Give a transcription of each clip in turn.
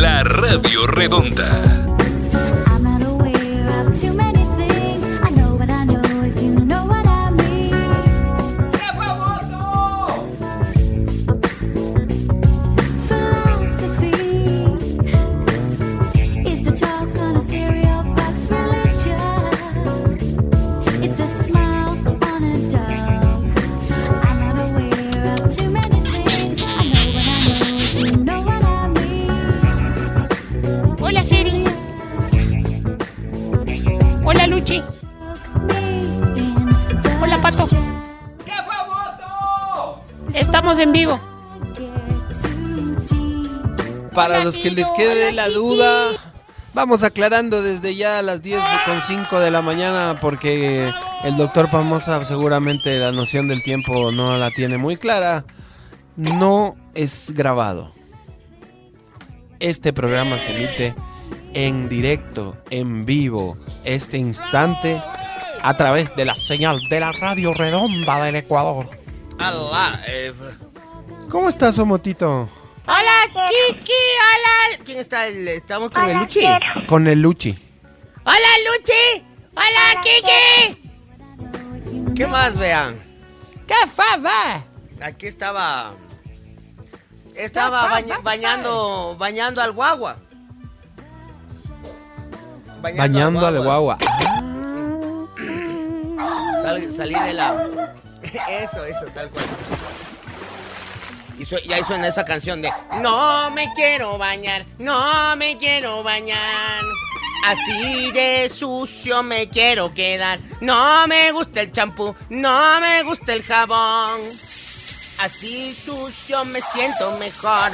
La Radio Redonda. Estamos en vivo. Para los que les quede la duda, vamos aclarando desde ya a las 10 con 5 de la mañana porque el doctor Pamosa seguramente la noción del tiempo no la tiene muy clara. No es grabado. Este programa se emite en directo, en vivo, este instante, a través de la señal de la Radio Redonda del Ecuador. ¿Cómo estás, Omotito? Hola, Kiki. Hola. ¿Quién está? El- estamos con el Luchi. Con el Luchi. Hola, Luchi. Hola, Kiki. ¿Qué más, vean? ¿Qué pasa? Aquí estaba. Estaba bañando, bañando al guagua. Bañando al guagua. Sal- salí de la. Eso, eso, tal cual. Y, su- y ahí suena esa canción de No me quiero bañar, no me quiero bañar. Así de sucio me quiero quedar. No me gusta el champú, no me gusta el jabón. Así sucio me siento mejor.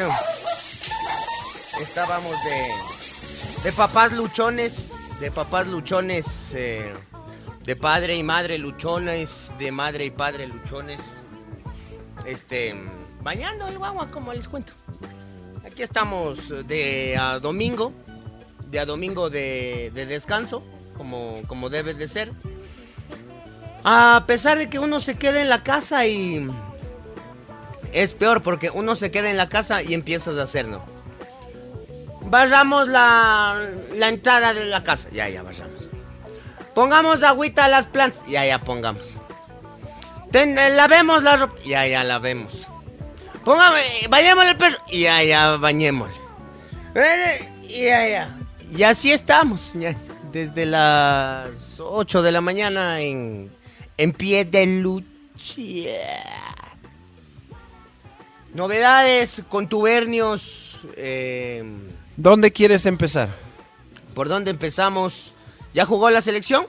Estábamos de. de papás luchones. De papás luchones. eh, de padre y madre luchones, de madre y padre luchones. Este, bañando el guagua, como les cuento. Aquí estamos de a domingo, de a domingo de, de descanso, como, como debe de ser. A pesar de que uno se quede en la casa y... Es peor porque uno se queda en la casa y empiezas a hacerlo. Barramos la, la entrada de la casa. Ya, ya, barramos. Pongamos agüita a las plantas. Ya, ya, pongamos. Ten- eh, lavemos la ropa. Ya, ya, lavemos. Pongamos, eh, bañémosle el perro. Ya, ya, bañémosle. Eh, Ya, ya. Y así estamos. ya, desde las 8 de la mañana en, en pie de lucha. Novedades, contubernios. eh, ¿Dónde quieres empezar? ¿Por dónde empezamos? ¿Ya jugó la selección?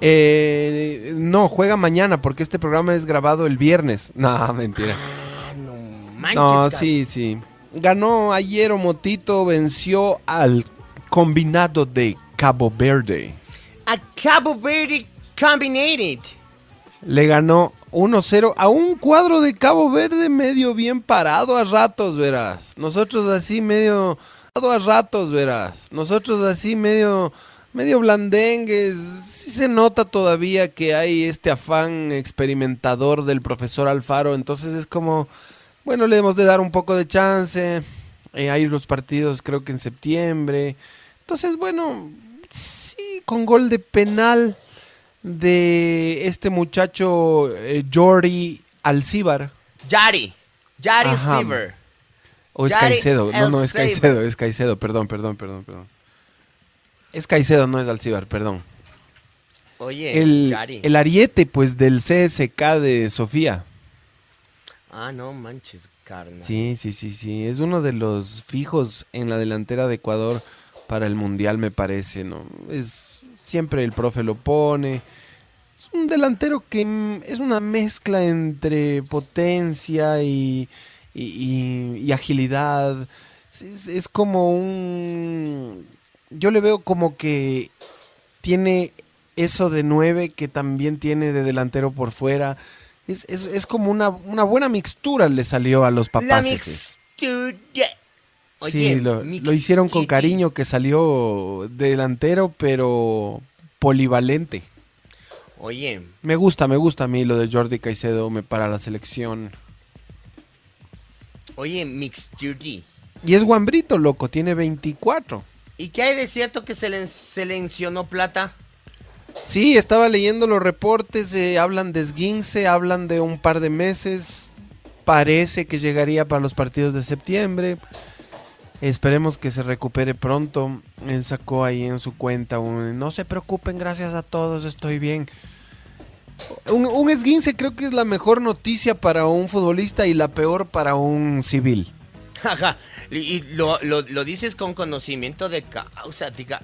Eh, no, juega mañana porque este programa es grabado el viernes. No, mentira. Ah, no manches. No, cabrón. sí, sí. Ganó ayer Omotito, venció al combinado de Cabo Verde. A Cabo Verde Combinated. Le ganó 1-0 a un cuadro de Cabo Verde medio bien parado a ratos, verás. Nosotros así medio a ratos, verás. Nosotros así medio medio blandengues. Sí se nota todavía que hay este afán experimentador del profesor Alfaro, entonces es como bueno, le hemos de dar un poco de chance. Eh, hay los partidos creo que en septiembre. Entonces, bueno, sí, con gol de penal de este muchacho eh, Jordi Alcíbar. Yari. Yari. O es Yari Caicedo. No, no, es. Caicedo, es Caicedo. Perdón, perdón, perdón, perdón. Es Caicedo, no es Alcíbar, perdón. Oye, El, Yari. el ariete, pues, del CSK de Sofía. Ah, no manches. carnal. Sí, sí, sí, sí. Es uno de los fijos en la delantera de Ecuador para el Mundial, me parece, ¿no? Es siempre el profe lo pone. Es un delantero que mm, es una mezcla entre potencia y, y- y- y agilidad. Es, como un... Yo le veo como que tiene eso de nueve que también tiene de delantero por fuera. Es, es- es como una, una buena mixtura le salió a los La papás. Sí, lo, lo hicieron con cariño que salió delantero, pero polivalente. Oye, Me gusta, me gusta a mí lo de Jordi Caicedo me para la selección. Oye, mixtura. Y es guambrito, loco, tiene 24. ¿Y qué hay de cierto que se le seleccionó plata? Sí, estaba leyendo los reportes, eh, hablan de esguince, hablan de un par de meses. Parece que llegaría para los partidos de septiembre. Esperemos que se recupere pronto. Él sacó ahí en su cuenta un no se preocupen, gracias a todos, estoy bien. Un, un esguince creo que es la mejor noticia para un futbolista y la peor para un civil. Ajá. Y lo, lo, lo dices con conocimiento de causa, tica.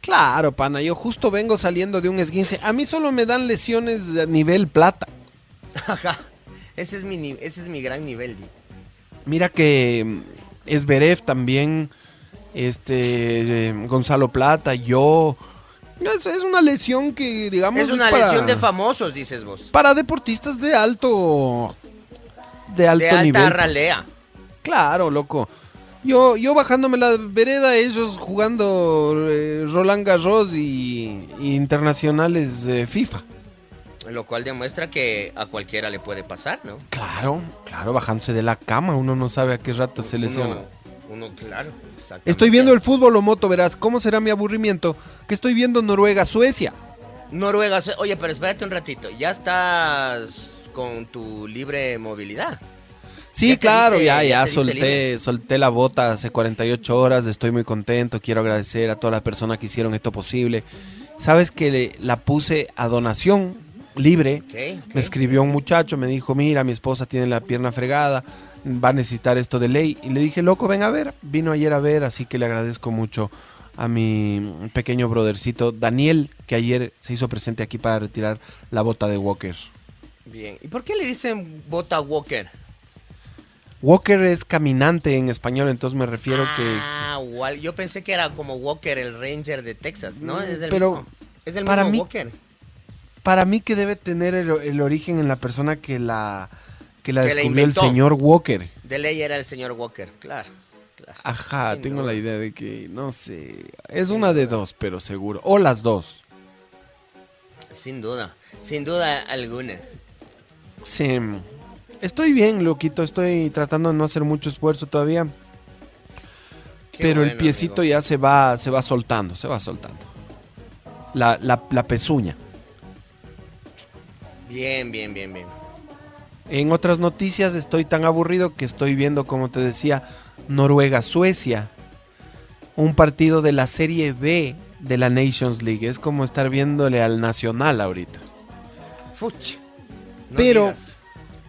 Claro, pana, yo justo vengo saliendo de un esguince. A mí solo me dan lesiones de nivel plata. Ajá. Ese es mi, ese es mi gran nivel. Mira que mm, Esberev también, este, eh, Gonzalo Plata, yo. Es, es una lesión que, digamos, Es una lesión de famosos, dices vos. para deportistas de alto. De alto de alta nivel. pues. ralea. Claro, loco. Yo, yo bajándome la vereda, ellos jugando eh, Roland Garros y, y internacionales eh, FIFA. Lo cual demuestra que a cualquiera le puede pasar, ¿no? Claro, claro, bajándose de la cama, uno no sabe a qué rato se lesiona. Uno, uno, claro. Estoy viendo el fútbol o moto, verás, ¿cómo será mi aburrimiento? Que estoy viendo Noruega, Suecia. Noruega. su- Oye, pero espérate un ratito. Ya estás con tu libre movilidad. Sí, ¿Ya te claro, diste- ya, ya solté, solté la bota hace 48 horas, estoy muy contento, quiero agradecer a todas las personas que hicieron esto posible. Sabes que le- la puse a donación libre. Me escribió un muchacho, me dijo, mira, mi esposa tiene la pierna fregada, va a necesitar esto de ley. Y le dije, loco, ven a ver. Vino ayer a ver, así que le agradezco mucho a mi pequeño brodercito Daniel, que ayer se hizo presente aquí para retirar la bota de Walker. Bien. ¿Y por qué le dicen Bota Walker? Walker es caminante en español, entonces me refiero que... Ah, igual. Yo pensé que era como Walker, el Ranger de Texas, ¿no? Mm, Es el pero mismo. Es el para mismo mí- Walker. Para mí que debe tener el, el origen en la persona que la, que la Que la descubrió el señor Walker. De ley era el señor Walker, claro. claro. Ajá, tengo la idea de que, no sé, es una de dos, pero seguro. O las dos. Sin duda. Sin duda alguna. Sí. Estoy bien, loquito, estoy tratando de no hacer mucho esfuerzo todavía. Qué pero el piecito amigo. ya se va, se va soltando, se va soltando. La, la, la pezuña. Bien, bien, bien, bien. En otras noticias estoy tan aburrido que estoy viendo, como te decía, Noruega-Suecia. Un partido de la Serie B de la Nations League. Es como estar viéndole al Nacional ahorita. Fuch. No Pero- digas.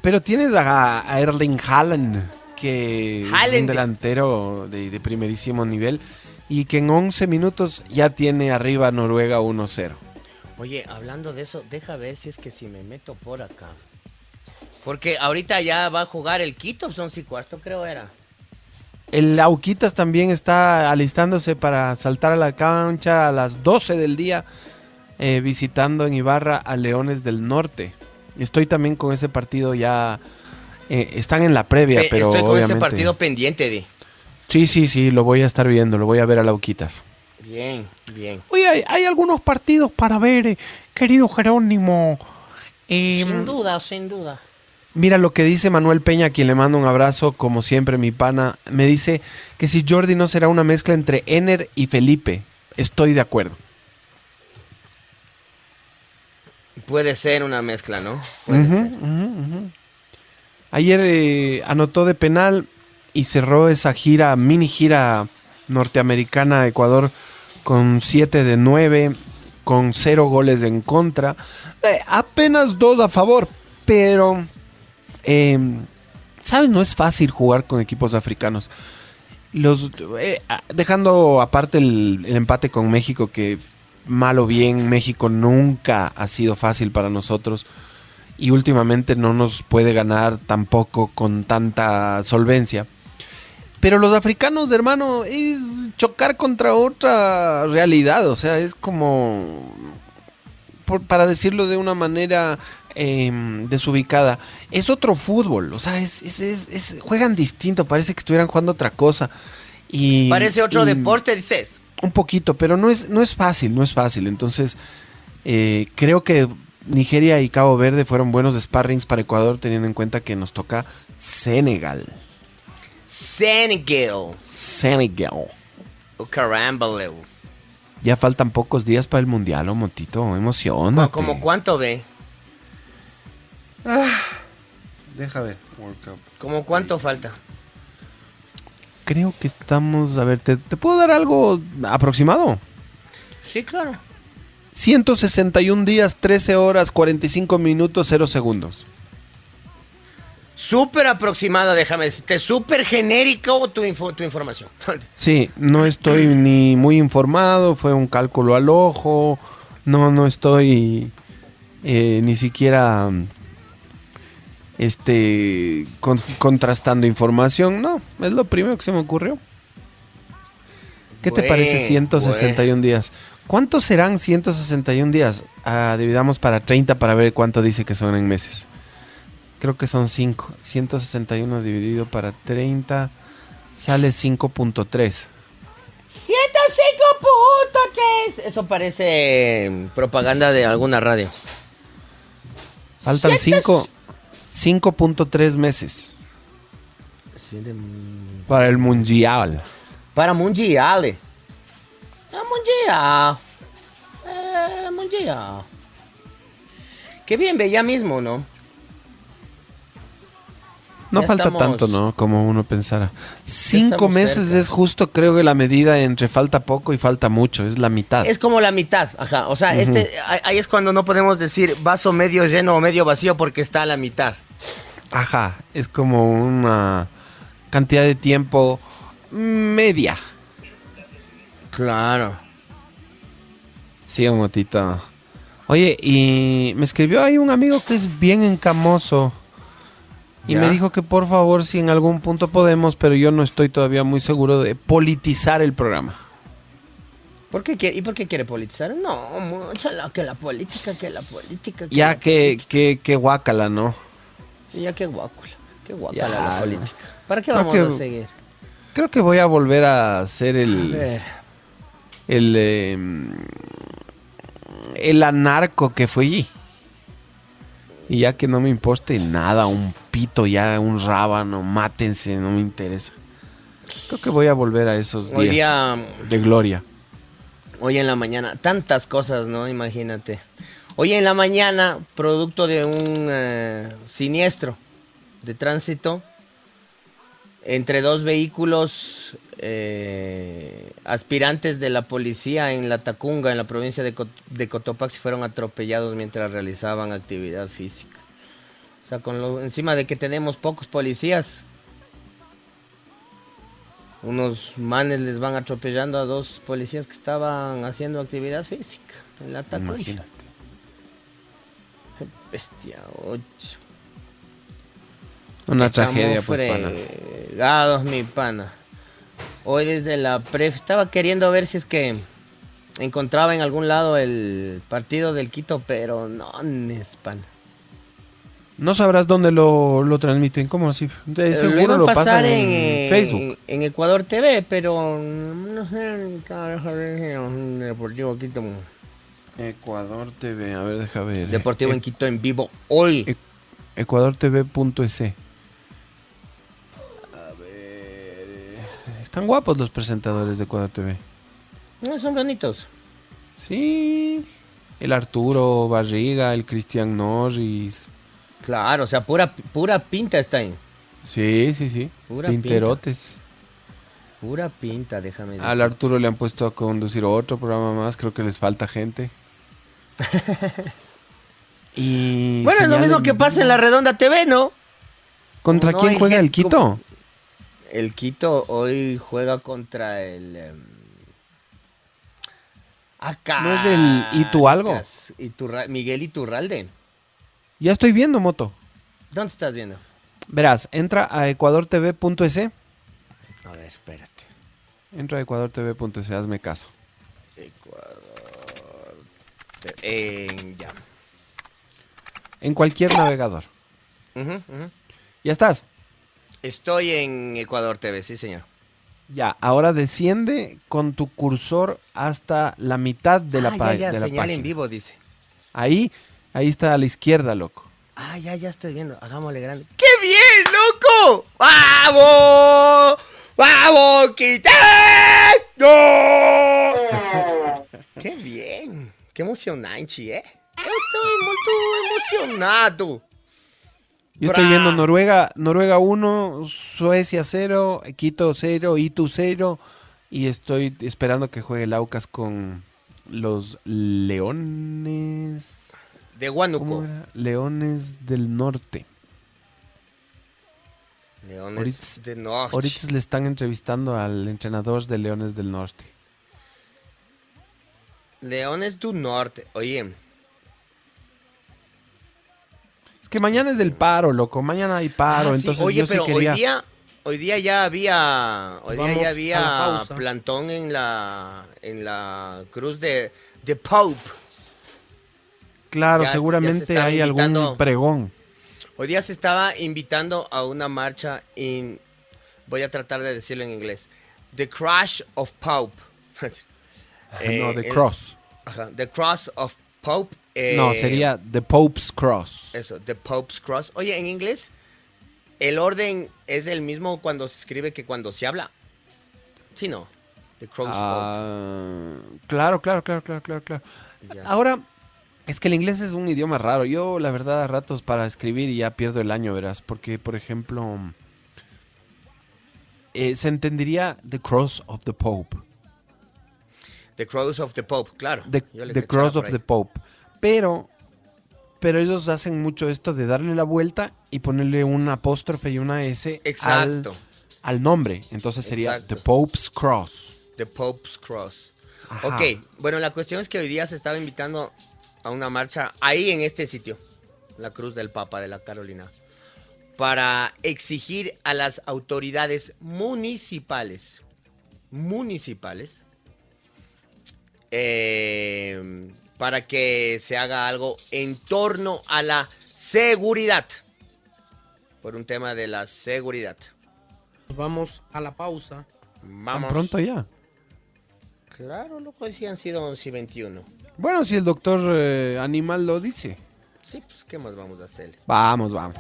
Pero tienes a, a Erling Haaland, que es un delantero de, de primerísimo nivel y que en 11 minutos ya tiene arriba Noruega 1-0. Oye, hablando de eso, deja ver si es que si me meto por acá. Porque ahorita ya va a jugar el Quito, son y cuarto creo era. El Auquitas también está alistándose para saltar a la cancha a las 12 del día, eh, visitando en Ibarra a Leones del Norte. Estoy también con ese partido ya. eh, están en la previa, Pe- pero Estoy con obviamente. ese partido pendiente de. Sí, sí, sí, lo voy a estar viendo, lo voy a ver a Lauquitas. Bien, bien. Oye, hay, hay algunos partidos para ver, eh, querido Jerónimo. Eh, Sin duda, sin duda. Mira lo que dice Manuel Peña, a quien le mando un abrazo, como siempre, mi pana. Me dice que si Jordi no será una mezcla entre Ener y Felipe. Estoy de acuerdo. Puede ser una mezcla, ¿no? Puede ser. Ayer eh, anotó de penal y cerró esa gira, mini gira norteamericana a Ecuador con 7 de 9, con 0 goles en contra. Eh, apenas dos a favor, pero eh, ¿Sabes? No es fácil jugar con equipos africanos. Los, eh, dejando aparte el, empate con México, que mal o bien México nunca ha sido fácil para nosotros y últimamente no nos puede ganar tampoco con tanta solvencia. Pero los africanos, hermano, es chocar contra otra realidad, o sea, es como, para decirlo de una manera em, desubicada, es otro fútbol, o sea, es, es- es- es- juegan distinto, parece que estuvieran jugando otra cosa. Y, Parece otro y- deporte, dices. un poquito, pero no es, no es fácil, no es fácil. Entonces, eh, creo que Nigeria y Cabo Verde fueron buenos sparrings para Ecuador, teniendo en cuenta que nos toca Senegal. Senegal. Senegal. Oh. Ya faltan pocos días para el Mundial, oh, Montito. Emocionate. ¿Como cuánto ve? Deja ver. ¿Como cuánto falta? Creo que estamos... A ver, ¿te, te puedo dar algo aproximado? Sí, claro. 161 días, 13 horas, 45 minutos, 0 segundos. Súper aproximada, déjame decirte. Súper genérico tu, info- tu información. Sí, no estoy ni muy informado, fue un cálculo al ojo, no, no estoy eh, ni siquiera este con- contrastando información, no, es lo primero que se me ocurrió. ¿Qué te parece Buen, 161 días? ¿Cuántos serán 161 días? Ah, dividamos para 30 para ver cuánto dice que son en meses. Creo que son 5. 161 dividido para 30 sale 5.3. 105.3. Eso parece propaganda de alguna radio. Faltan 5 5.3 meses para el mundial. Para mundial. Eh, mundial. Eh, mundial. Qué bien, ve ya mismo, ¿no? No Ya falta estamos- tanto, ¿no? Como uno pensara. Cinco meses cerca. es justo, creo que la medida entre falta poco y falta mucho, es la mitad. Es como la mitad, ajá. O sea, este, ahí- ahí es cuando no podemos decir vaso medio lleno o medio vacío porque está a la mitad. Ajá, es como una cantidad de tiempo media. Claro. Sí, un motito. Oye, y me escribió ahí un amigo que es bien encamoso. Y ¿Ya? me dijo que por favor, si en algún punto podemos, pero yo no estoy todavía muy seguro de politizar el programa. ¿Por qué, quiere- ¿Y por qué quiere politizar? No, mucho la, que la política, que la política. que Ya la que, que, que guácala, ¿no? Sí, ya qué guácula. Qué guácula Ya, la no. política. ¿Para qué Creo vamos que- a seguir? Creo que voy a volver a hacer A el, ver. el, eh, el anarco que fui. Y ya que no me importe nada, un pito, ya un rábano, mátense, no me interesa. Creo que voy a volver a esos Hoy días día, de gloria. hoy en la mañana, tantas cosas, ¿no? Imagínate. Hoy en la mañana, producto de un eh, siniestro de tránsito, entre dos vehículos eh, aspirantes de la policía en La Tacunga, en la provincia de, Cot- de Cotopaxi, fueron atropellados mientras realizaban actividad física. O sea, con lo, encima de que tenemos pocos policías, unos manes les van atropellando a dos policías que estaban haciendo actividad física en La Tacunga. Imagínate. Bestia, ocho. Una tragedia, pues, pana. fregados, mi pana. Hoy desde la pref estaba queriendo ver si es que encontraba en algún lado el partido del Quito, pero no, es pana. No sabrás dónde lo, lo transmiten, ¿cómo así? De seguro a lo pasar pasan en, Facebook. En, Ecuador TV, pero no sé, Deportivo Quito. Ecuador TV, a ver, deja ver. Deportivo E- en Quito en vivo hoy. E- ecuadortv.es. Están guapos los presentadores de Ecuador TV. No, son bonitos. Sí. El Arturo Barriga, el Cristian Norris. Claro, o sea, pura, pura pinta está ahí. Sí, sí, sí. Pura Pinterotes. Pura pinta, déjame decir. Al Arturo le han puesto a conducir otro programa más. Creo que les falta gente. y Bueno, es lo mismo que pasa en la Redonda TV, ¿no? ¿Contra No quién juega el Quito? El Quito hoy juega contra el. em, acá. ¿No es el Itualgo? Iturra- Miguel Iturralde. Ya estoy viendo, Moto. ¿Dónde estás viendo? Verás, entra a ecuadortv.es. A ver, espérate. Entra a ecuadortv.es, hazme caso. Ecuador. En ya. En cualquier navegador. Ya estás. Estoy en Ecuador TV, sí, señor. Ya, ahora desciende con tu cursor hasta la mitad de la, ah, pa- ya, ya, de la señal página. en vivo, dice. Ahí, ahí está a la izquierda, loco. Ah, ya, ya estoy viendo. Hagámosle grande. ¡Qué bien, loco! ¡Vamos! ¡Vamos, ¡No! ¡Qué bien! ¡Qué emocionante, eh! Estoy muy emocionado. Yo estoy viendo Noruega, Noruega 1, Suecia 0, Quito 0, Itu 0 y estoy esperando que juegue el Aucas con los Leones. De ¿Cómo Huánuco. Leones del Norte. Leones Ahorita- de Norte. Ahorita le están entrevistando al entrenador de Leones del Norte. Leones du Norte. Oye, Es que mañana es del paro, loco. Mañana hay paro, Ah, sí. entonces Oye, yo sí pero quería. hoy día, hoy día ya había, hoy día ya había plantón en la, en la cruz de, de Pope. Claro, ya se- ya se seguramente hay algún pregón. Hoy día se estaba invitando a una marcha en, voy a tratar de decirlo en inglés, The Crash of Pope. Eh, no, The el- Cross. Ajá, The Cross of Pope. eh, no, sería The Pope's Cross. Eso, The Pope's Cross. Oye, en inglés, el orden es el mismo cuando se escribe que cuando se habla. Sí, no. The Cross Ah, claro, claro, claro, claro, claro, claro. Ya. Ahora, es que el inglés es un idioma raro. Yo, la verdad, a ratos para escribir y ya pierdo el año, verás. Porque, por ejemplo, eh, se entendería The Cross of the Pope. The Cross of the Pope, claro. The, the Cross of the Pope. Pero, pero ellos hacen mucho esto de darle la vuelta y ponerle un apóstrofe y una S al, Exacto. al nombre. Entonces sería Exacto. The Pope's Cross. The Pope's Cross. Ajá. Ok, bueno, la cuestión es que hoy día se estaba invitando a una marcha ahí en este sitio, la Cruz del Papa de la Carolina, para exigir a las autoridades municipales, municipales, eh, para que se haga algo en torno a la seguridad, por un tema de la seguridad. Vamos a la pausa. ¿Tan Vamos. pronto ya? Claro, loco, sí han sido 11 y 21. Bueno, si el doctor eh, Animal lo dice. Sí, pues, ¿qué más vamos a hacer? Vamos, vamos.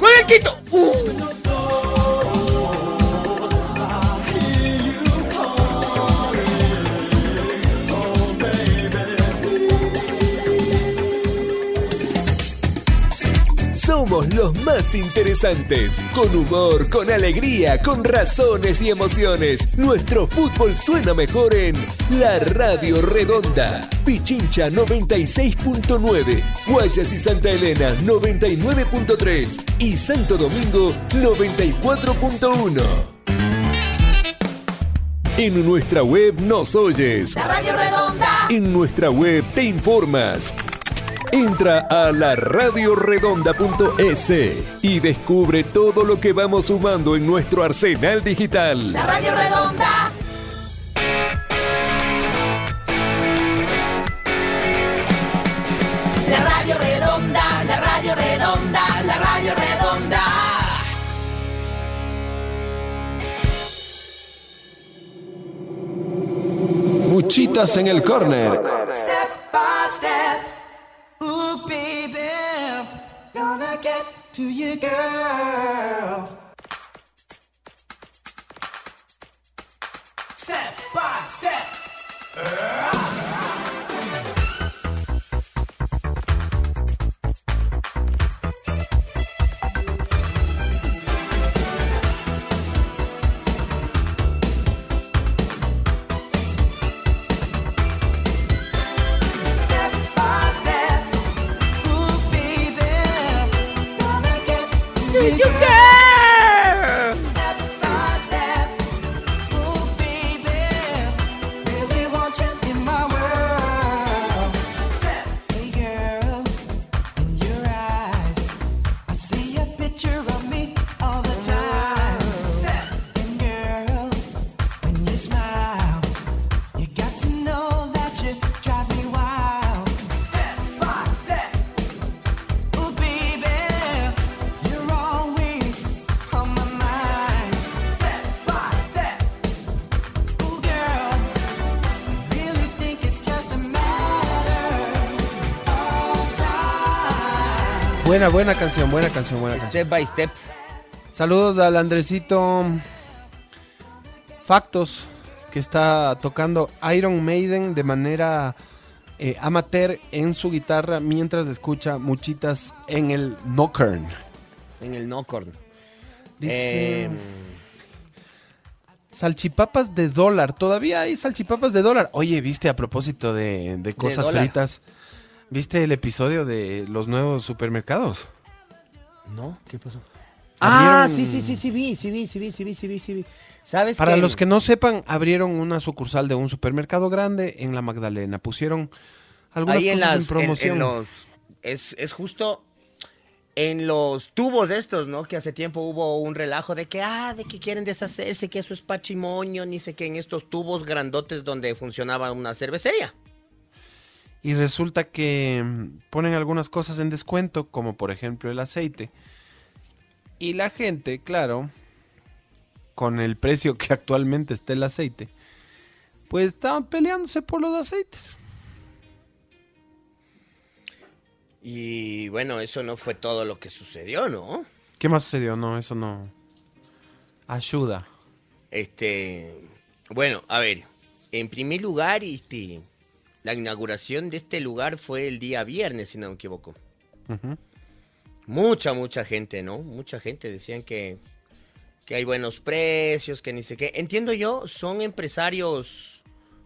¡Con el Quito! ¡Uh! Somos los más interesantes, con humor, con alegría, con razones y emociones. Nuestro fútbol suena mejor en La Radio Redonda. Pichincha 96.9, Guayas y Santa Elena 99.3 y Santo Domingo 94.1. En nuestra web nos oyes. La Radio Redonda. En nuestra web te informas. Entra a la radioredonda.es y descubre todo lo que vamos sumando en nuestro arsenal digital. La Radio Redonda. La Radio Redonda, la Radio Redonda, la Radio Redonda. Muchitas en el corner. Step by step, to you, girl. Step by step. Step you, girl. Buena, buena canción, buena canción, buena canción. Step by step. Saludos al Andresito Factos, que está tocando Iron Maiden de manera eh, amateur en su guitarra mientras escucha muchitas en el Knockern. En el Nocorn. Dice... Eh, Salchipapas de dólar. Todavía hay salchipapas de dólar. Oye, viste a propósito de, de cosas fritas. ¿Viste el episodio de los nuevos supermercados? ¿No? ¿Qué pasó? Ah, Abrieron- sí, sí, sí, sí vi, sí vi, sí vi, sí vi, sí vi, sí vi. ¿Sabes Para los que no sepan, abrieron una sucursal de un supermercado grande en la Magdalena. Pusieron algunas Ahí en, cosas las, en promoción. en- en los, es, es justo en los tubos estos, ¿no? Que hace tiempo hubo un relajo de que, ah, de que quieren deshacerse, que eso es patrimonio, ni sé qué, en estos tubos grandotes donde funcionaba una cervecería. Y resulta que mm, ponen algunas cosas en descuento, como por ejemplo el aceite. Y la gente, claro, con el precio que actualmente está el aceite, pues estaban peleándose por los aceites. Y bueno, eso no fue todo lo que sucedió, ¿no? ¿Qué más sucedió? No, eso no. Ayuda. Este, bueno, a ver, en primer lugar, este, la inauguración de este lugar fue el día viernes, si no me equivoco. Mucha, mucha gente, ¿no? Mucha gente decían que, que hay buenos precios, que ni sé qué. Entiendo yo, son empresarios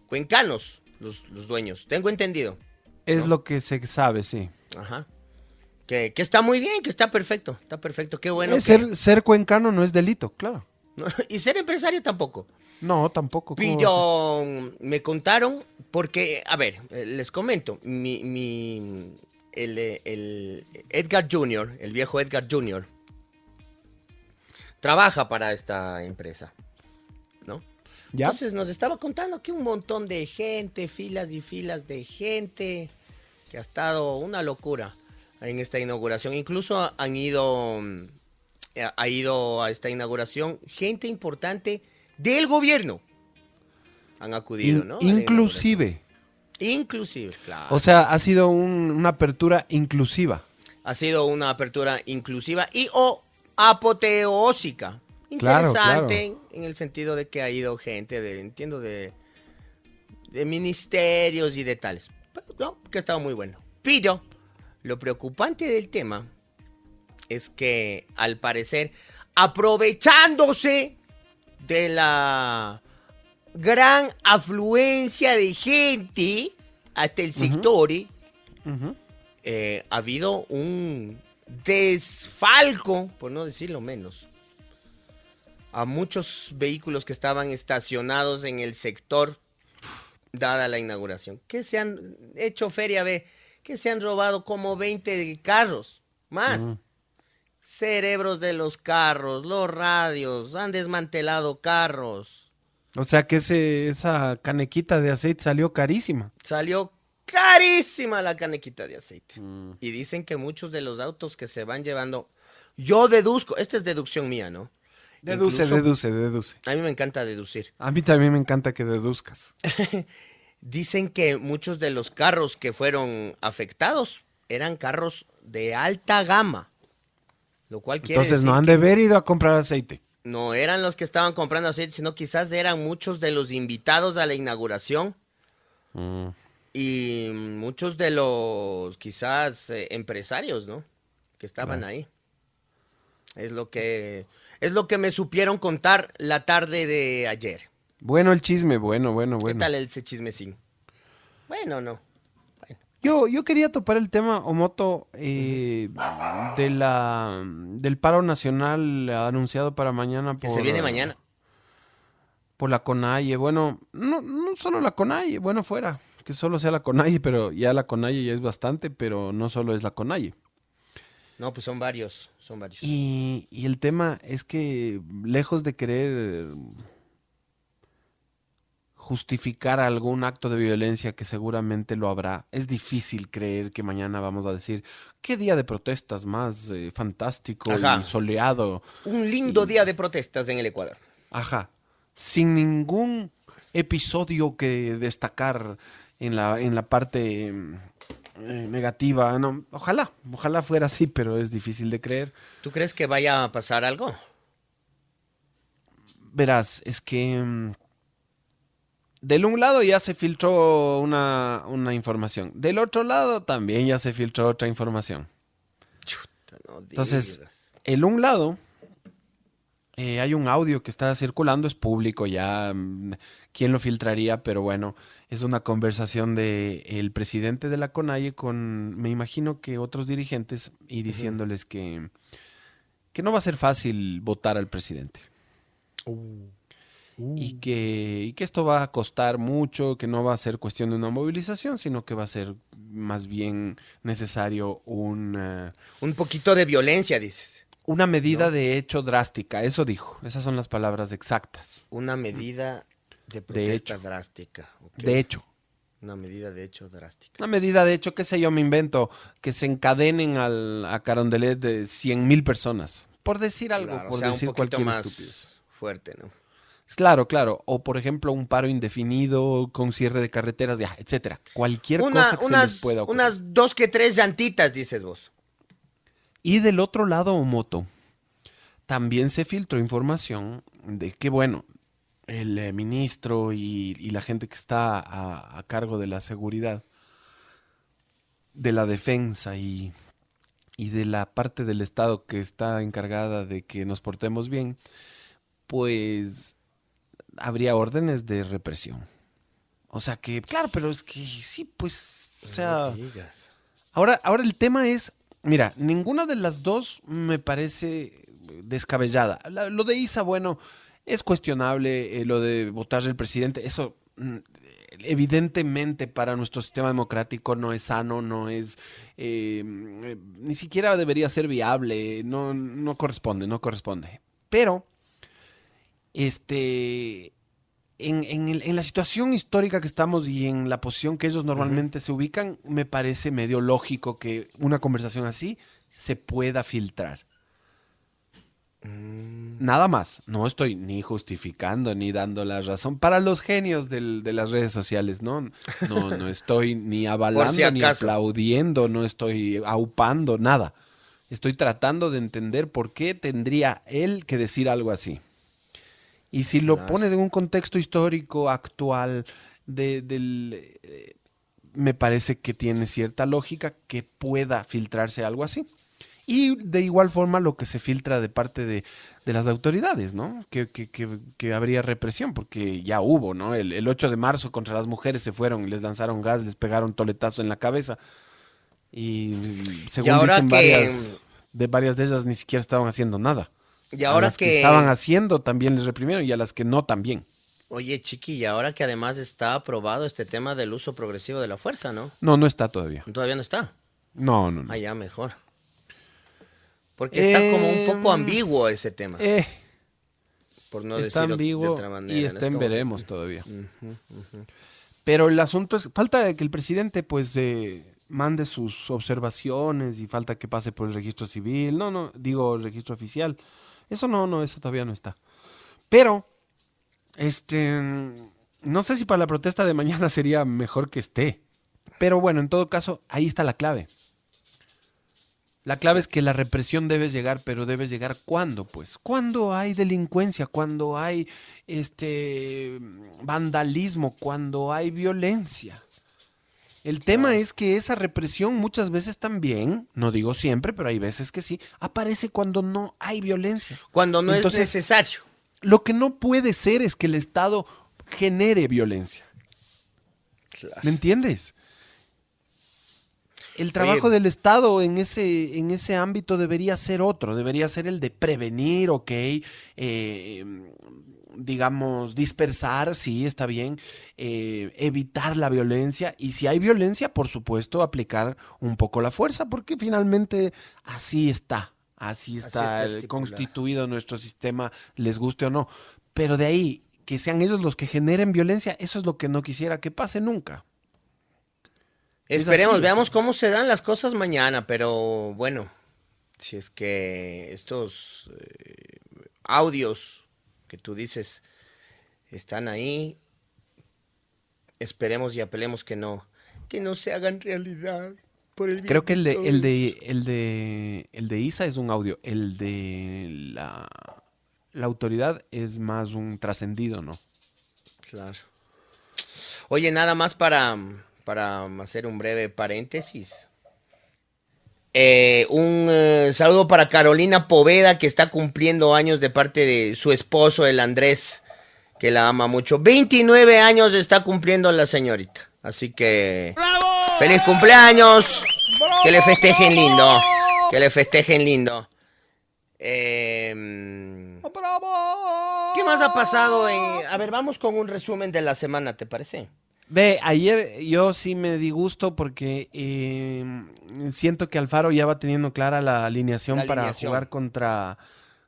cuencanos los, los dueños, tengo entendido. Es lo que se sabe, sí. Ajá. Que, que está muy bien, que está perfecto, está perfecto, qué bueno. Que- ser, ser cuencano no es delito, claro. Y ser empresario tampoco. No, tampoco. Pero me contaron, porque, a ver, eh, les comento, mi, mi- el, el Edgar Jr., el viejo Edgar Jr., trabaja para esta empresa, ¿no? ¿Ya? Entonces nos estaba contando que un montón de gente, filas y filas de gente, que ha estado una locura en esta inauguración. Incluso han ido, mm, ha ido a esta inauguración gente importante del gobierno. Han acudido, In- ¿no? Inclusive. Inclusive, claro. O sea, ha sido un- una apertura inclusiva. ha sido una apertura inclusiva y o apoteósica. Claro, Interesante en el sentido de que ha ido gente de, entiendo, de, de ministerios y de tales. Pero, no, que ha estado muy bueno. Pero lo preocupante del tema es que al parecer, aprovechándose de la gran afluencia de gente hasta el sector, eh, ha habido un desfalco, por no decirlo menos, a muchos vehículos que estaban estacionados en el sector dada la inauguración. Que se han hecho feria, ve, que se han robado como 20 carros, más. Cerebros de los carros, los radios, han desmantelado carros. O sea que ese, esa canequita de aceite salió carísima. Salió carísima la canequita de aceite. Y dicen que muchos de los autos que se van llevando, yo deduzco, esta es deducción mía, ¿no? Deduce, Incluso- deduce, deduce. A mí me encanta deducir. A mí también me encanta que deduzcas. Dicen que muchos de los carros que fueron afectados eran carros de alta gama. Lo cual quiere Entonces no han de haber ido a comprar aceite. no eran los que estaban comprando aceite, sino quizás eran muchos de los invitados a la inauguración y muchos de los quizás eh, empresarios, ¿no? Que estaban ahí. Es lo que es lo que me supieron contar la tarde de ayer. Bueno el chisme, bueno, bueno, ¿Qué bueno. tal ese chismecín? Bueno, no. Yo, yo quería topar el tema, Omoto, eh, de la, del paro nacional anunciado para mañana Que por, se viene mañana. por la CONAIE. Bueno, no, no solo la CONAIE, bueno, fuera, que solo sea la CONAIE, pero ya la CONAIE ya es bastante, pero no solo es la CONAIE. No, pues son varios, son varios. Y, y el tema es que lejos de querer justificar algún acto de violencia que seguramente lo habrá. Es difícil creer que mañana vamos a decir, qué día de protestas más eh, fantástico Ajá. y soleado. Un lindo día de protestas en el Ecuador. Ajá. Sin ningún episodio que destacar en la, en la parte mm, eh, negativa. No, ojalá, ojalá fuera así, pero es difícil de creer. ¿Tú crees que vaya a pasar algo? Verás, es que mm, del un lado ya se filtró una, una información. Del otro lado también ya se filtró otra información. No Entonces, el un lado, eh, hay un audio que está circulando, es público ya. mm, ¿Quién lo filtraría? Pero bueno, es una conversación de el presidente de la CONAIE con, me imagino que otros dirigentes y diciéndoles que, que no va a ser fácil votar al presidente. Y, que, y que esto va a costar mucho, que no va a ser cuestión de una movilización, sino que va a ser más bien necesario un, Un poquito de violencia, dices. una medida de hecho drástica. Eso dijo. Esas son las palabras exactas. Una medida de protesta hecho. drástica. De hecho. Una medida de hecho drástica. Una medida de hecho, qué sé yo, me invento, que se encadenen al, a Carondelet de 100 mil personas. Por decir algo, Claro, o por sea, decir un cualquier más fuerte, ¿no? Claro, claro. O por ejemplo, un paro indefinido con cierre de carreteras, ya, etcétera. Cualquier Una- cosa que se unas, les pueda ocurrir. unas dos que tres llantitas, dices vos. Y del otro lado, Omoto, también se filtró información de que, bueno, el eh, ministro y, y la gente que está a, a cargo de la seguridad, de la defensa y, y de la parte del Estado que está encargada de que nos portemos bien, pues habría órdenes de represión. O sea que, claro, pero es que sí, pues, o sea... Ahora, ahora el tema es, mira, ninguna de las dos me parece descabellada. La- lo de Isa, bueno, es cuestionable, eh, lo de votar el presidente, eso mm, evidentemente para nuestro sistema democrático no es sano, no es, eh, eh, ni siquiera debería ser viable, no, no corresponde, no corresponde. Pero, este, en, en el- en la situación histórica que estamos y en la posición que ellos normalmente se ubican, me parece medio lógico que una conversación así se pueda filtrar. Nada más. No estoy ni justificando ni dando la razón para los genios del- de las redes sociales, ¿no? No, no estoy ni avalando ni aplaudiendo, no estoy aupando, nada. Estoy tratando de entender por qué tendría él que decir algo así. Y si lo pones en un contexto histórico actual, de, del, eh, me parece que tiene cierta lógica que pueda filtrarse algo así. Y de igual forma lo que se filtra de parte de, de las autoridades, ¿no? Que, que- que- que habría represión, porque ya hubo, ¿no? El, el 8 de marzo contra las mujeres se fueron, les lanzaron gas, les pegaron toletazo en la cabeza. Y según ahora dicen varias, de varias de ellas ni siquiera estaban haciendo nada. Y A ahora las que... que- estaban haciendo también les reprimieron y a las que no también. Oye, Chiqui, y ahora que además está aprobado este tema del uso progresivo de la fuerza, ¿no? No, no está todavía. Todavía no está. No, no, no. Ah, ya, mejor. Porque está como un poco Em, ambiguo ese tema. Eh, por no está decirlo ambiguo de otra manera. y está Es en que- veremos todavía. Pero el asunto es, falta que el presidente pues eh, mande sus observaciones y falta que pase por el registro civil. No, no, digo el registro oficial. Eso no, no, eso todavía no está. Pero, este, no sé si para la protesta de mañana sería mejor que esté. Pero bueno, en todo caso, ahí está la clave. La clave es que la represión debe llegar, pero debe llegar cuando, pues, cuando hay delincuencia, cuando hay este vandalismo, cuando hay violencia. El tema es que esa represión muchas veces también, no digo siempre, pero hay veces que sí, aparece cuando no hay violencia. Cuando no Entonces, es necesario. Lo que no puede ser es que el Estado genere violencia. ¿Me entiendes? El trabajo Oye. del Estado en ese, en ese ámbito debería ser otro, debería ser el de prevenir, ok, eh, digamos, dispersar, sí, está bien, eh, evitar la violencia y si hay violencia, por supuesto, aplicar un poco la fuerza, porque finalmente así está, así está, constituido nuestro sistema, les guste o no. Pero de ahí que sean ellos los que generen violencia, eso es lo que no quisiera que pase nunca. Es Esperemos, o veamos sea. cómo se dan las cosas mañana, pero bueno, si es que estos eh, audios que tú dices están ahí, esperemos y apelemos que no, que no se hagan realidad. Por el Creo que el de, el de, el de, el de Isa es un audio, el de la, la autoridad es más un trascendido, ¿no? Claro. Oye, nada más para, para hacer un breve paréntesis. Eh, un eh, saludo para Carolina Poveda, que está cumpliendo años de parte de su esposo, el Andrés, que la ama mucho. 29 años está cumpliendo la señorita. Así que... ¡Feliz cumpleaños! Que le festejen lindo. Que le festejen lindo. Eh, ¿Qué más ha pasado? en- A ver, vamos con un resumen de la semana, ¿te parece? Ve, ayer yo sí me di gusto porque eh, siento que Alfaro ya va teniendo clara la alineación La para jugar contra,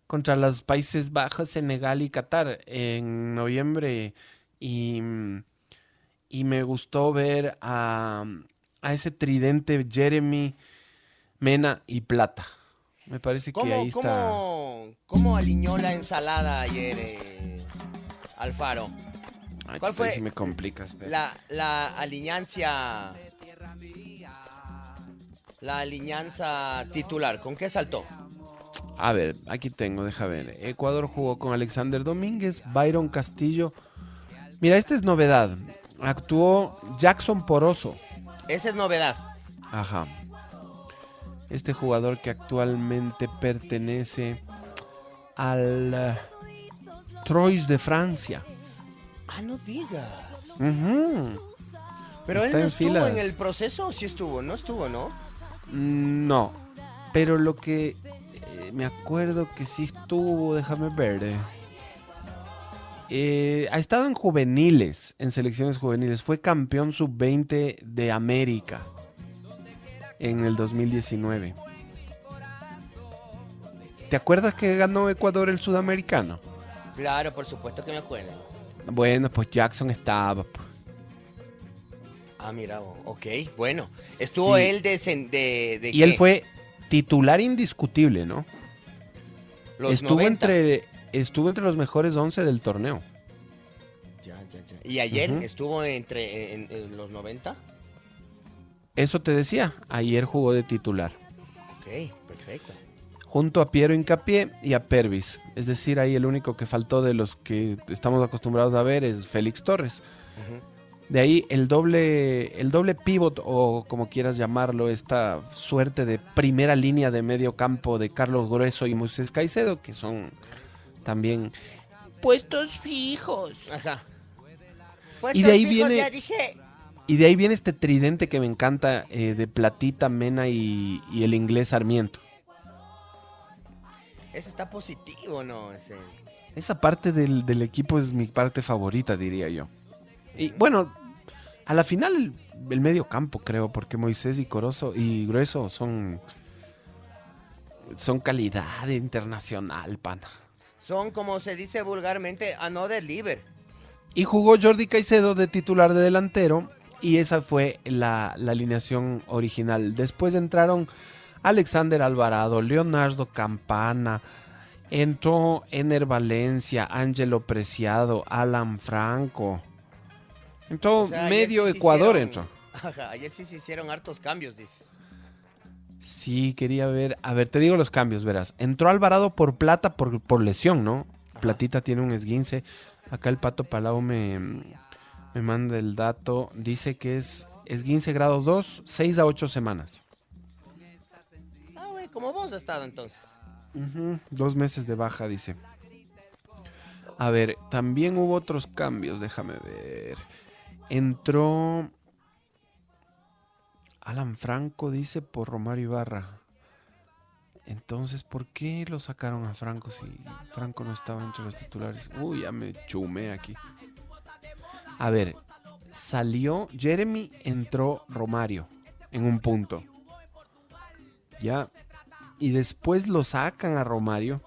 contra los Países Bajos, Senegal y Qatar en noviembre. Y, y me gustó ver a, a ese tridente Jeremy, Mena y Plata. Me parece que ¿Cómo, ahí está. cómo, cómo aliñó la ensalada ayer eh, Alfaro? Ay, ¿Cuál fue me complicas. La, la alianza... La alianza titular, ¿con qué saltó? A ver, aquí tengo, deja ver. Ecuador jugó con Alexander Domínguez, Byron Castillo. Mira, esta es novedad. Actuó Jackson Poroso. Esa es novedad. Ajá. Este jugador que actualmente pertenece al eh, Troyes de Francia. Ah, no digas. Pero Está él no en estuvo filas. en el proceso, ¿o sí estuvo? No estuvo, ¿no? Mm, No, pero lo que eh, me acuerdo que sí estuvo, déjame ver. eh. Eh, ha estado en juveniles, en selecciones juveniles. Fue campeón sub-20 de América en el 2019. ¿Te acuerdas que ganó Ecuador el sudamericano? Claro, por supuesto que me acuerdo. Bueno, pues Jackson estaba. pues. Ah, mira, ok, bueno. Estuvo Sí. él de... de, de Y él fue titular indiscutible, ¿no? Los estuvo 90. entre estuvo entre los mejores 11 del torneo. Ya, ya, ya. ¿Y ayer estuvo entre en, en los 90? Eso te decía, ayer jugó de titular, Ok, perfecto. Junto a Piero Incapié y a Pervis. Es decir, ahí el único que faltó de los que estamos acostumbrados a ver es Félix Torres. De ahí el doble, el doble pivot, o como quieras llamarlo, esta suerte de primera línea de medio campo de Carlos Grueso y Moisés Caicedo, que son también puestos fijos. Ajá. Y de ahí fijos, viene- Ya dije. Y de ahí viene este tridente que me encanta eh, de Platita, Mena y, y el inglés Sarmiento. Ese está positivo, ¿no? Ese. Esa parte del, del equipo es mi parte favorita, diría yo. Y bueno, a la final el, el medio campo, creo, porque Moisés y Corozo y Grueso son, son calidad internacional, pana. Son, como se dice vulgarmente, another liver. Y jugó Jordi Caicedo de titular de delantero y esa fue la, la alineación original. Después entraron Alexander Alvarado, Leonardo Campana, entró Ener Valencia, Ángelo Preciado, Alan Franco. Entró O sea, ayer medio sí Ecuador, hicieron- entró. Ajá, ayer sí se hicieron hartos cambios, dices. Sí, quería ver. A ver, te digo los cambios, verás. Entró Alvarado por plata por, por lesión, ¿no? Platita tiene un esguince. Acá el Pato Palau me, me manda el dato. Dice que es esguince grado 2, 6 a 8 semanas. Güey, como vos has estado entonces. Dos meses de baja, dice. A ver, también hubo otros cambios, déjame ver. Entró Alan Franco, dice, por Romario Ibarra. Entonces, ¿por qué lo sacaron a Franco si Franco no estaba entre los titulares? Uy, ya me chumé aquí. A ver, salió Jeremy, entró Romario en un punto. Ya. Y después lo sacan a Romario.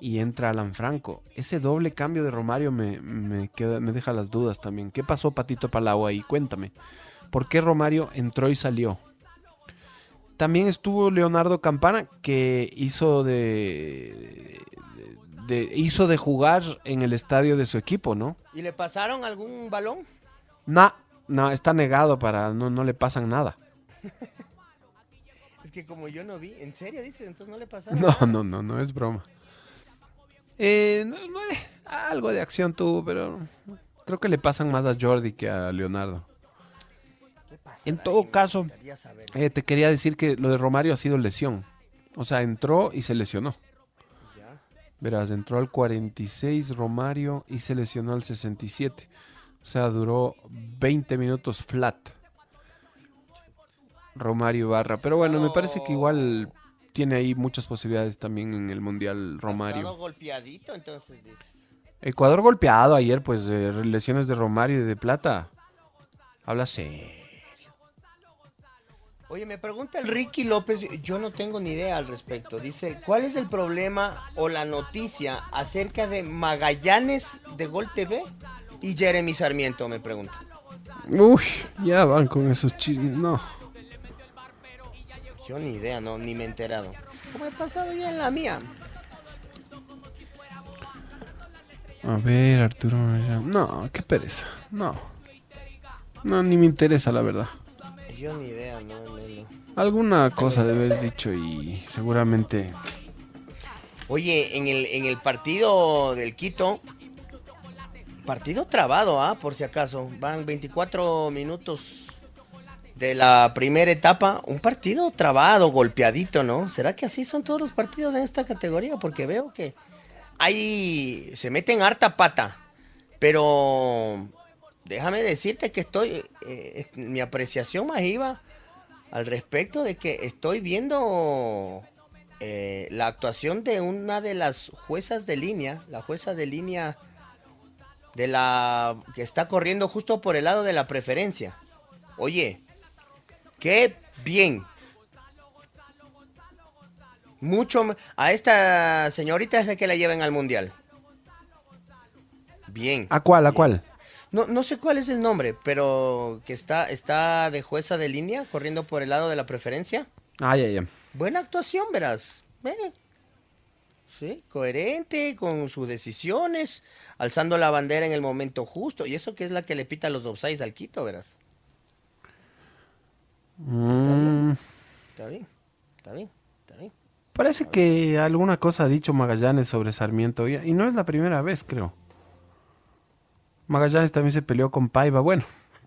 y entra Alan Franco. Ese doble cambio de Romario me, me queda, me deja las dudas también. ¿Qué pasó Patito Palau ahí? Cuéntame. ¿Por qué Romario entró y salió? También estuvo Leonardo Campana, que hizo de, de- de- hizo de jugar en el estadio de su equipo, ¿no? ¿Y le pasaron algún balón? No, no, está negado para, no, no le pasan nada. Que como yo no vi, ¿en serio dice? Entonces no le pasaron. No, nada. no, no, no es broma. Eh, no, no, eh, algo de acción tuvo, pero creo que le pasan más a Jordi que a Leonardo. En todo caso, eh, te quería decir que lo de Romario ha sido lesión. O sea, entró y se lesionó. Ya. Verás, entró al 46 Romario y se lesionó al 67. O sea, duró 20 minutos flat. Romario Barra. Pero bueno, me parece que igual tiene ahí muchas posibilidades también en el Mundial Romario. golpeadito, entonces dices. Ecuador golpeado ayer, pues eh, lesiones de Romario y de Plata. Habla serio. Oye, me pregunta el Ricky López, yo no tengo ni idea al respecto. Dice, ¿cuál es el problema o la noticia acerca de Magallanes de Gol TV y Jeremy Sarmiento? Me pregunta. Uy, ya van con esos chismes. No. Yo ni idea, no, ni me he enterado. ¿Cómo he pasado yo en la mía? A ver, Arturo. No, qué pereza. No. No, ni me interesa, la verdad. Yo ni idea, no, no, no. Alguna cosa de haber dicho y seguramente. Oye, en el, en el partido del Quito, partido trabado, ¿ah? Por si acaso. Van 24 minutos de la primera etapa. Un partido trabado, golpeadito, ¿no? ¿Será que así son todos los partidos en esta categoría? Porque veo que ahí se meten harta pata. Pero déjame decirte que estoy, eh, mi apreciación más iba al respecto de que estoy viendo eh, la actuación de una de las juezas de línea, la jueza de línea de la que está corriendo justo por el lado de la preferencia. Oye, qué bien. Mucho a esta señorita es de que la lleven al mundial. Bien. ¿A cuál? ¿A cuál? No, no sé cuál es el nombre, pero que está, está de jueza de línea corriendo por el lado de la preferencia. Ay, ay, ay. Buena actuación, verás. Eh. Sí, coherente con sus decisiones, alzando la bandera en el momento justo. Y eso que es la que le pita los offsides al Quito, verás. Mm, Está bien, está bien, está bien. Parece que alguna cosa ha dicho Magallanes sobre Sarmiento. Y y no es la primera vez, creo. Magallanes también se peleó con Paiva. Bueno,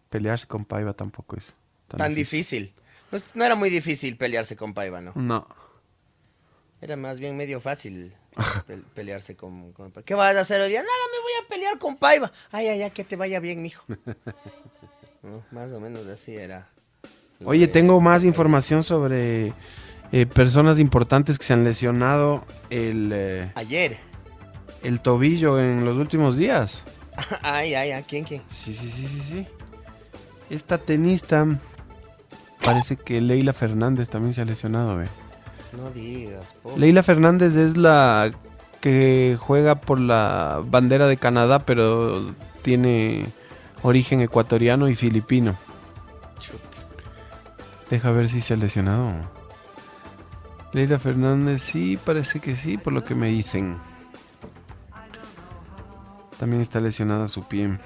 pelearse con Paiva tampoco es Tan, difícil. No, era muy difícil pelearse con Paiva, ¿no? No. Era más bien medio fácil pe- pelearse con, con Paiva. ¿Qué vas a hacer hoy día? Nada, me voy a pelear con Paiva. Ay, ay, ay, que te vaya bien, mijo. No, más o menos así era. Oye, tengo más información sobre eh, personas importantes que se han lesionado el, eh, Ayer. el tobillo en los últimos días. Ay, ay, ay, ¿quién, quién? Sí, sí, sí, sí, sí. Esta tenista, parece que Leila Fernández también se ha lesionado, ve. No digas, po. Leila Fernández es la que juega por la bandera de Canadá, pero tiene origen ecuatoriano y filipino. Chuta. Deja ver si se ha lesionado. Leila Fernández, sí, parece que sí, por lo que me dicen. También está lesionada su pie.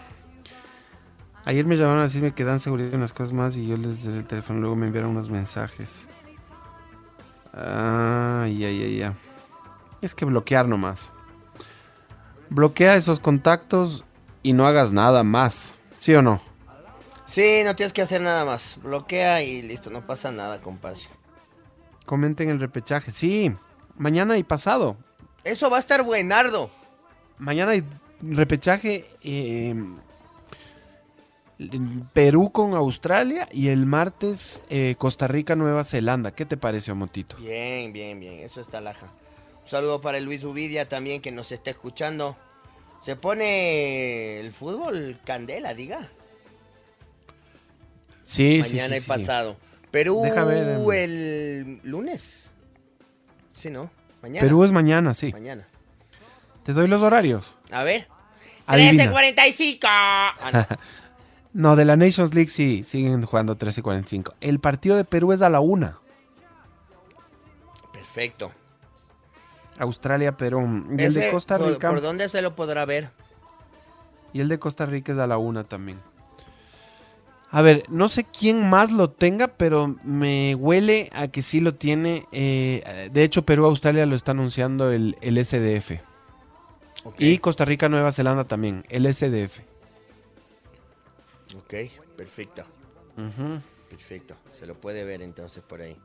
Ayer me llamaron a decirme que dan seguridad en cosas más y yo les di el teléfono. Luego me enviaron unos mensajes. Ay, ay, ay, ay. Es que bloquear nomás. Bloquea esos contactos y no hagas nada más. ¿Sí o no? Sí, no tienes que hacer nada más. Bloquea y listo, no pasa nada, compadre. Comenten el repechaje. Sí, mañana y pasado. Eso va a estar buenardo. Mañana hay repechaje eh, Perú con Australia y el martes eh, Costa Rica, Nueva Zelanda. ¿Qué te parece, Motito? Bien, bien, bien. Eso está laja. Un saludo para el Luis Uvidia también que nos está escuchando. Se pone el fútbol candela, diga. Sí, sí, Mañana sí, y sí, sí. Perú ver, em. el lunes. Sí, ¿no? Mañana. Perú es mañana, sí. Mañana. Te doy los horarios. A ver. Adivina. 13.45. Ah, no. No, de la Nations League sí, siguen jugando 13 y 45. El partido de Perú es a la 1. Perfecto. Australia, Perú. Y el de Costa Rica. ¿Por, dónde se lo podrá ver? Y el de Costa Rica es a la 1 también. A ver, no sé quién más lo tenga, pero me huele a que sí lo tiene. eh, de hecho, Perú-Australia lo está anunciando el, el SDF. Y Costa Rica-Nueva Zelanda también, el SDF. Ok, perfecto. Perfecto. Se lo puede ver entonces por ahí.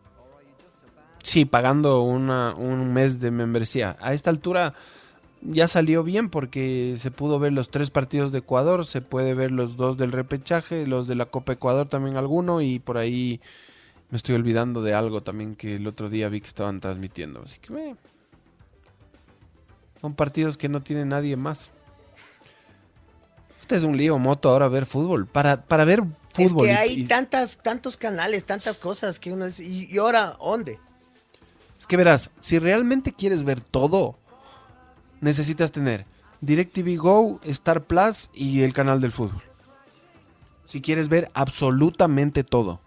Sí, pagando una, un mes de membresía. A esta altura ya salió bien porque se pudo ver los tres partidos de Ecuador, se puede ver los dos del repechaje, los de la Copa Ecuador también alguno y por ahí me estoy olvidando de algo también que el otro día vi que estaban transmitiendo. Así que eh, son partidos que no tiene nadie más. Este es un lío moto ahora ver fútbol. Para, para ver fútbol. es que hay y- tantas, tantos canales, tantas cosas que uno dice, ¿y, y ahora dónde? Es que verás, si realmente quieres ver todo, necesitas tener DirecTV Go, Star Plus y el canal del fútbol. Si quieres ver absolutamente todo.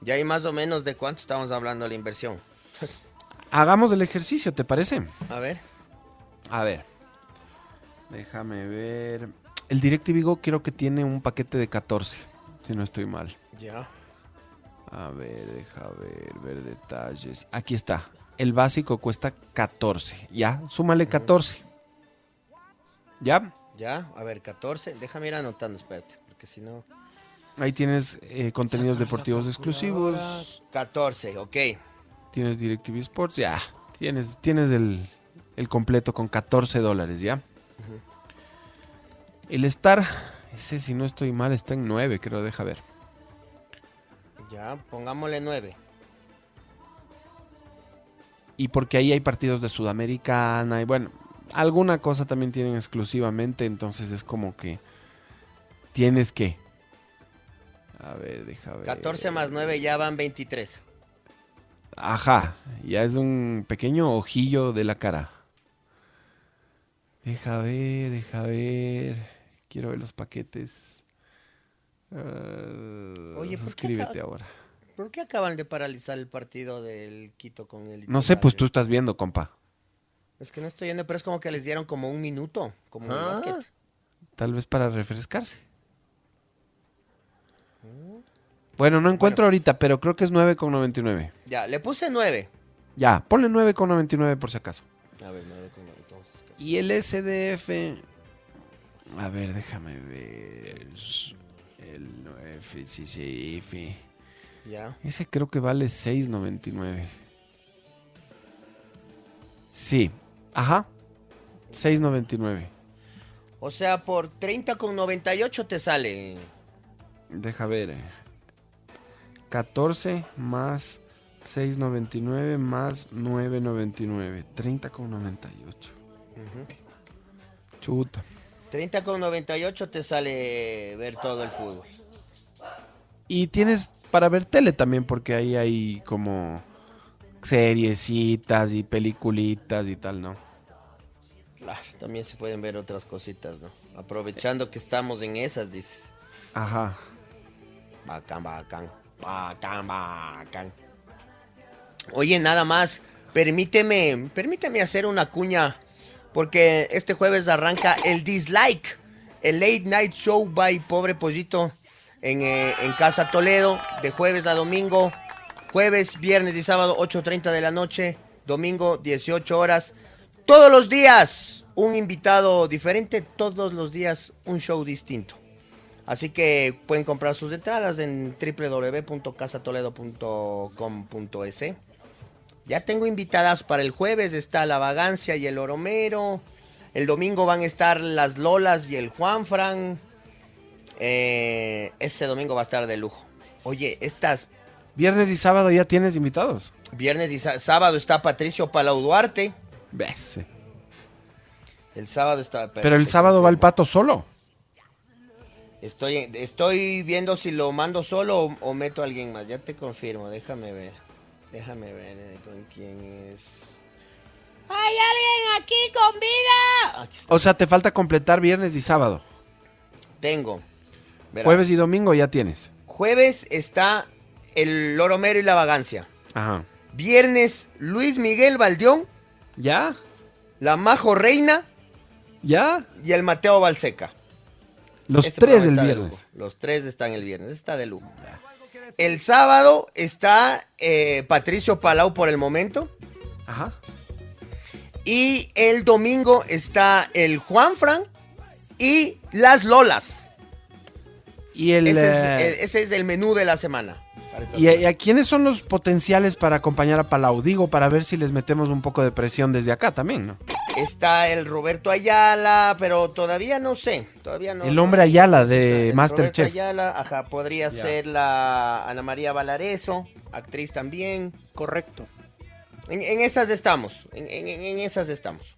Ya hay más o menos de cuánto estamos hablando de la inversión. Hagamos el ejercicio, ¿te parece? A ver. A ver. Déjame ver. El DirecTV Go creo que tiene un paquete de 14, si no estoy mal. Ya. A ver, deja ver, ver detalles. Aquí está. El básico cuesta 14. Ya, súmale 14. ¿Ya? Ya, a ver, 14. Déjame ir anotando, espérate, porque si no... Ahí tienes eh, contenidos deportivos exclusivos. 14, ok. Tienes DirecTV Sports. Ya. Tienes, tienes el, el completo con 14 dólares, ¿ya? El Star, ese si no estoy mal, está en 9, creo. Deja ver. Ya, pongámosle 9. Y porque ahí hay partidos de Sudamericana y bueno, alguna cosa también tienen exclusivamente, entonces es como que tienes que. A ver, deja ver. 14 más 9 ya van 23. Ajá, ya es un pequeño ojillo de la cara. Deja ver, deja ver. Quiero ver los paquetes. Ah, Oye, ¿por qué suscríbete acá- ahora. ¿Por qué acaban de paralizar el partido del Quito con el... No sé, pues tú estás viendo, compa. Es que no estoy yendo, pero es como que les dieron como un minuto, como Ah. básquet. Tal vez para refrescarse. Bueno, no encuentro ahorita, pero creo que es 9,99. Ya, le puse 9. Ya, ponle 9,99 por si acaso. A ver, 9 con entonces. Y el SDF. A ver, déjame ver. El FCCF. Ya. Ese creo que vale 6.99. Sí. Ajá. 6.99. O sea, por 30 con 98 te sale. Deja ver. eh. 14 más 6.99 más 9.99. 30 con 98. Chuta. 30 con 98 te sale ver todo el fútbol. Y tienes para ver tele también, porque ahí hay como seriecitas y peliculitas y tal, ¿no? Claro, también se pueden ver otras cositas, ¿no? Aprovechando que estamos en esas, dices. Ajá. Bacán, bacán. Bacán, bacán. Oye, nada más. Permíteme, permíteme hacer una cuña. Porque este jueves arranca el Dislike. El Late Night Show by Pobre Pollito. En, eh, en Casa Toledo. De jueves a domingo. Jueves, viernes y sábado, 8.30 de la noche. Domingo, 18 horas. Todos los días un invitado diferente. Todos los días un show distinto. Así que pueden comprar sus entradas en www.casatoledo.com.es. Ya tengo invitadas para el jueves. Está la Vagancia y el Oromero. El domingo van a estar las Lolas y el Juanfran. Eh, ese domingo va a estar de lujo. Oye, estas Viernes y sábado ya tienes invitados. viernes y sá- sábado está Patricio Palau Duarte. Ves. El sábado está. Pero el sábado va el pato solo. Estoy, estoy viendo si lo mando solo o, o meto a alguien más. Ya te confirmo, déjame ver. Déjame ver eh, con quién es. ¿Hay alguien aquí con vida? Aquí. O sea, te falta completar viernes y sábado. Tengo. Verás. Jueves y domingo ya tienes. Jueves está el Loromero y la Vagancia. Ajá. Viernes, Luis Miguel Valdión, ¿Ya? la Majo Reina ¿Ya? y el Mateo Balseca. Los Ese tres del de viernes. Los tres están el viernes. Está de lujo. El sábado está eh, Patricio Palau por el momento. Ajá. Y el domingo está el Juan Fran y las Lolas. Y el. ese, es, eh, el- ese es el menú de la semana. para esta ¿Y a, semana. y a quiénes son los potenciales para acompañar a Palau? Digo, para ver si les metemos un poco de presión desde acá también, ¿no? Está el Roberto Ayala, pero todavía no sé. Todavía no. El hombre Ayala de Masterchef. Roberto Ayala, ajá, podría ser la Ana María Valareso, actriz también. Correcto. En, en esas estamos, en, en- en- en esas estamos.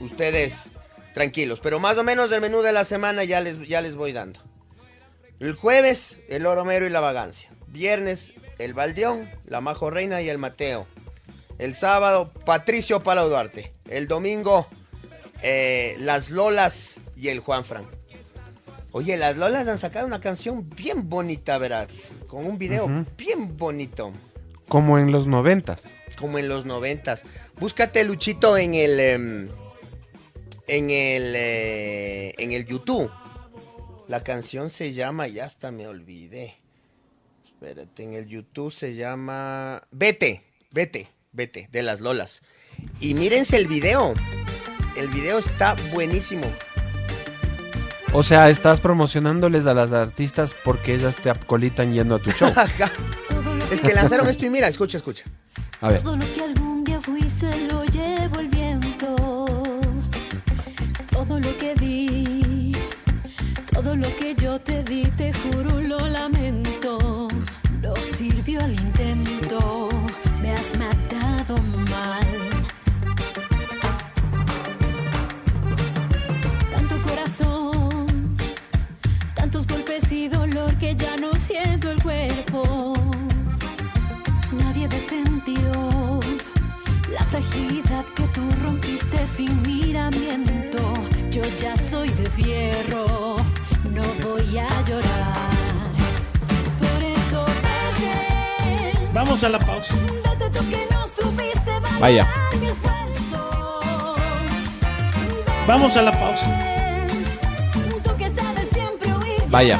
Ustedes tranquilos, pero más o menos el menú de la semana ya les, ya les voy dando. El jueves, el Oromero y la Vagancia. Viernes, el Baldeón, la Majo Reina y el Mateo. El sábado, Patricio Palau Duarte. El domingo, eh, las Lolas y el Juan Fran. Oye, las Lolas han sacado una canción bien bonita, verás. Con un video bien bonito Como en los noventas. como en los noventas. Búscate Luchito en el em, en el eh, en el YouTube. La canción se llama, ya hasta me olvidé. Espérate, en el YouTube se llama Vete, Vete, Vete de las Lolas. Y mírense el video. El video está buenísimo. O sea, estás promocionándoles a las artistas porque ellas te acolitan yendo a tu show. Es que lanzaron esto y mira, escucha, escucha. A ver. Que tú rompiste sin miramiento. Yo ya soy de fierro, no voy a llorar. Por eso vete, Vamos a la pausa. vete tú que no supiste valorar Vaya. mi esfuerzo. Vamos a la pausa. Tú que sabes siempre huir, ya Vaya.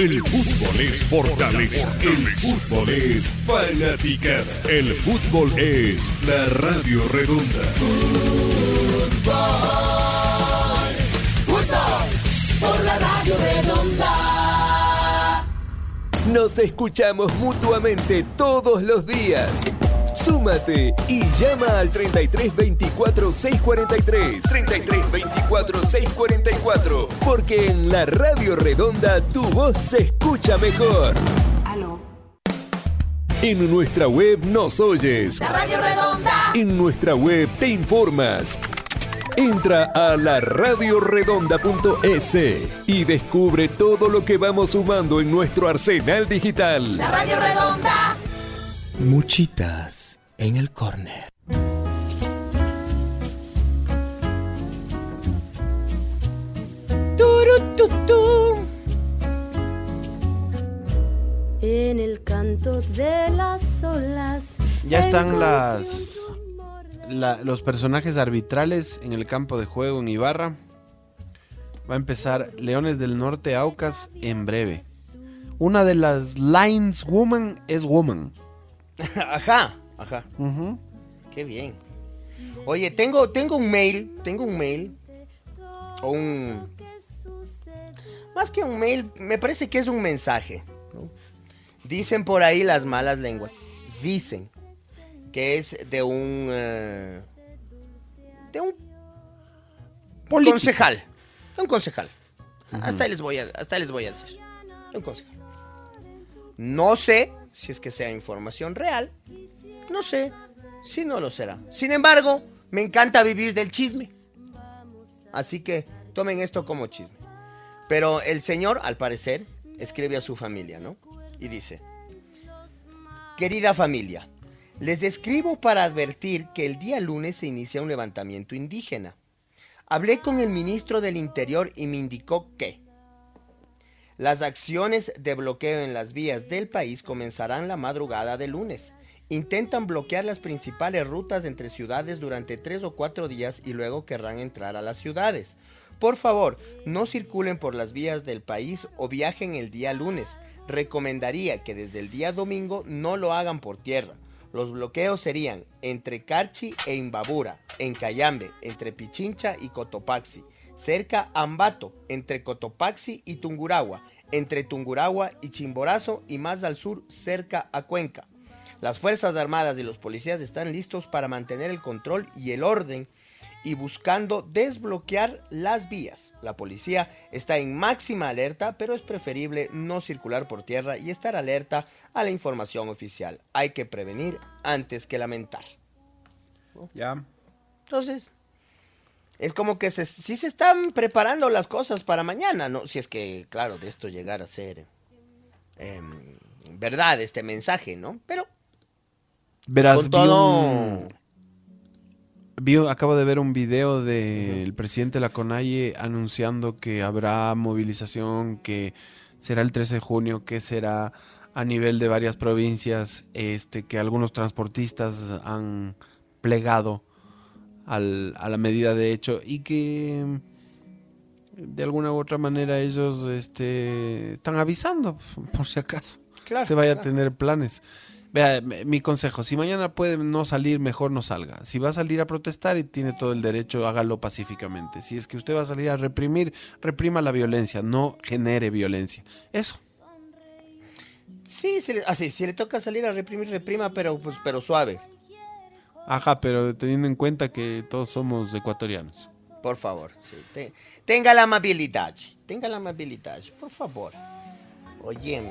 El fútbol es fortaleza. El fútbol es fanática. El fútbol es la radio redonda. Nos escuchamos mutuamente todos los días. Súmate y llama al 33 24 643. 33 24 644. Porque en la Radio Redonda tu voz se escucha mejor. En nuestra web nos oyes. La Radio Redonda. En nuestra web te informas. Entra a la radioredonda.es y descubre todo lo que vamos sumando en nuestro arsenal digital. Radio Redonda. Muchitas en el corner. En el canto de las olas. Ya están las la- los personajes arbitrales en el campo de juego en Ibarra. Va a empezar Leones del Norte Aucas en breve. Una de las lines woman es woman. Ajá, ajá. Qué bien. Oye, tengo, tengo un mail, tengo un mail. O un... Más que un mail, me parece que es un mensaje. ¿no? Dicen por ahí las malas lenguas. Dicen que es de un... eh, de un Político. concejal. De un concejal. Hasta, ahí les voy a, hasta ahí les voy a decir. De un concejal. No sé si es que sea información real. No sé si no lo será. Sin embargo, me encanta vivir del chisme. Así que tomen esto como chisme. Pero el señor, al parecer, escribe a su familia, ¿no? Y dice, querida familia, les escribo para advertir que el día lunes se inicia un levantamiento indígena. Hablé con el ministro del Interior y me indicó que las acciones de bloqueo en las vías del país comenzarán la madrugada del lunes. Intentan bloquear las principales rutas entre ciudades durante tres o cuatro días y luego querrán entrar a las ciudades. Por favor, no circulen por las vías del país o viajen el día lunes. Recomendaría que desde el día domingo no lo hagan por tierra. Los bloqueos serían entre Carchi e Imbabura, en Cayambe, entre Pichincha y Cotopaxi, cerca Ambato, entre Cotopaxi y Tunguragua, entre Tunguragua y Chimborazo y más al sur cerca a Cuenca. Las Fuerzas Armadas y los policías están listos para mantener el control y el orden y buscando desbloquear las vías. La policía está en máxima alerta, pero es preferible no circular por tierra y estar alerta a la información oficial. Hay que prevenir antes que lamentar. Ya. Entonces, es como que se, sí se están preparando las cosas para mañana, ¿no? Si es que, claro, de esto llegara a ser em, verdad este mensaje, ¿no? Pero Verás, con todo... un- vi acabo de ver un video del presidente de la CONAIE anunciando que habrá movilización, que será el 13 de junio, que será a nivel de varias provincias, este, que algunos transportistas han plegado al- a la medida de hecho y que de alguna u otra manera ellos este, están avisando, por si acaso. Claro, Te vaya a tener planes. Vea, mi consejo, si mañana puede no salir, mejor no salga. Si va a salir a protestar y tiene todo el derecho, hágalo pacíficamente. Si es que usted va a salir a reprimir, reprima la violencia, no genere violencia. Eso. Sí, si le, así, si le toca salir a reprimir, reprima, pero, pues, pero suave. Ajá, pero teniendo en cuenta que todos somos ecuatorianos. Por favor, sí. Tenga la amabilidad. Tenga la amabilidad, por favor. Oye,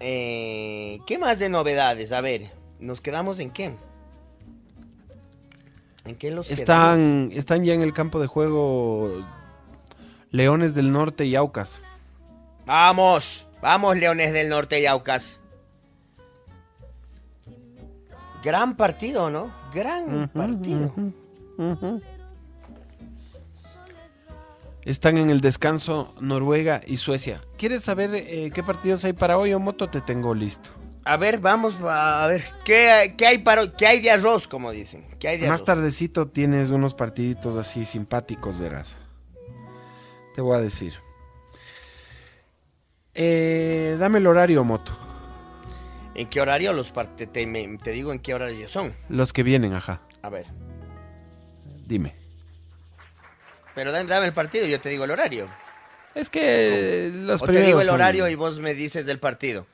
eh, ¿qué más de novedades? A ver, ¿nos quedamos en qué? ¿En qué los quedamos? Están, están ya en el campo de juego Leones del Norte y Aucas. Vamos, vamos, Leones del Norte y Aucas. Gran partido, ¿no? Gran partido. Están en el descanso Noruega y Suecia. ¿Quieres saber eh, qué partidos hay para hoy o moto? Te tengo listo. A ver, vamos a ver, ¿qué, qué hay para, qué hay de arroz, como dicen? ¿Qué hay de Más arroz? tardecito tienes unos partiditos así simpáticos, verás. Te voy a decir. Eh, dame el horario, moto. ¿En qué horario los parte te, me- te digo en qué horario son? Los que vienen, ajá. A ver, Dime. pero dame, dame el partido y yo te digo el horario. Es que los o te digo primeros el son- horario y vos me dices del partido.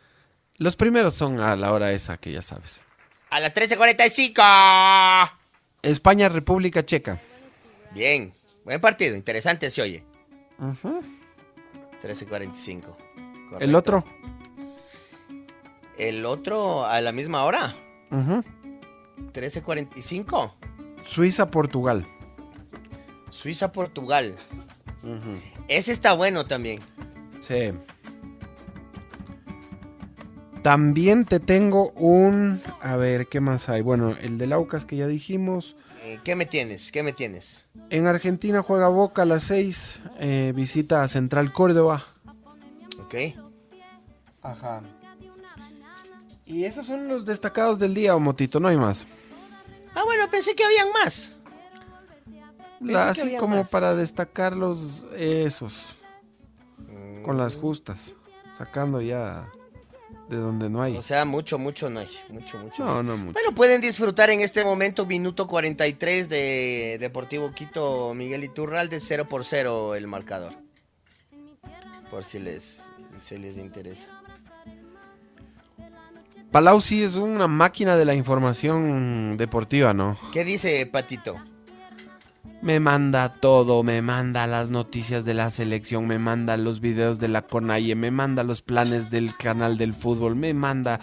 Los primeros son a la hora esa que ya sabes. A las 13.45. España, República Checa. Bien, buen partido, interesante se oye. 13.45. El otro. El otro a la misma hora. Ujú. 13.45. Suiza, Portugal. Suiza-Portugal. Ese está bueno también. Sí. También te tengo un... A ver, ¿qué más hay? Bueno, el del Aucas que ya dijimos. Eh, ¿Qué me tienes? ¿Qué me tienes? En Argentina juega Boca a las 6. eh, visita a Central Córdoba. Ok. Ajá. Y esos son los destacados del día, Motito, no hay más. Ah, bueno, pensé que habían más. Así como más. para destacar los esos. Con las Mm. justas. Sacando ya de donde no hay. O sea, mucho, mucho no hay. Mucho, mucho. No, no mucho. Bueno, pueden disfrutar en este momento minuto 43 de Deportivo Quito Miguel Iturralde 0 por 0 el marcador. Por si les, si les interesa. Palau sí es una máquina de la información deportiva, ¿no? ¿Qué dice Patito? Me manda todo, me manda las noticias de la selección, me manda los videos de la Conaye, me manda los planes del canal del fútbol, me manda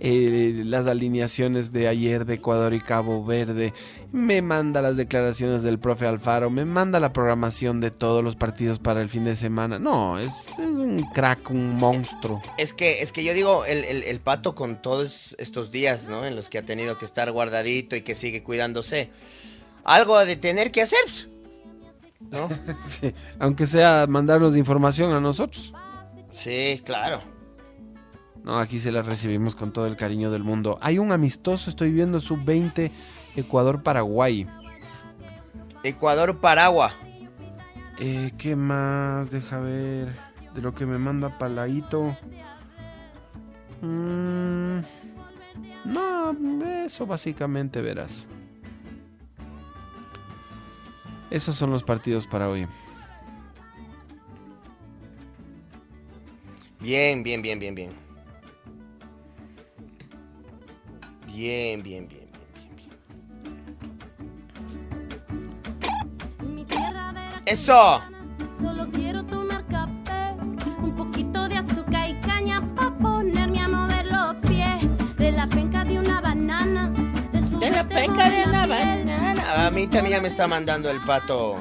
eh, las alineaciones de ayer de Ecuador y Cabo Verde, me manda las declaraciones del profe Alfaro, me manda la programación de todos los partidos para el fin de semana. No, es, es un crack, un monstruo. Es que, es que yo digo, el, el- el pato con todos estos días, ¿no? En los que ha tenido que estar guardadito y que sigue cuidándose. Algo de tener que hacer, ¿no? Sí, aunque sea mandarnos información a nosotros. Sí, claro. No, aquí se las recibimos con todo el cariño del mundo. Hay un amistoso, estoy viendo sub-20 Ecuador-Paraguay. Ecuador-Paragua. Eh, ¿Qué más? Deja ver. De lo que me manda Paladito. Mm, no, eso básicamente verás. Esos son los partidos para hoy. Bien, bien, bien, bien, bien. Bien, bien, bien, bien, bien, Mi tierra ¡Eso! Solo quiero tomar café, un poquito de azúcar y caña para ponerme a mover los pies de la penca de una banana. De la penca de una banana. A mí también ya me está mandando el pato.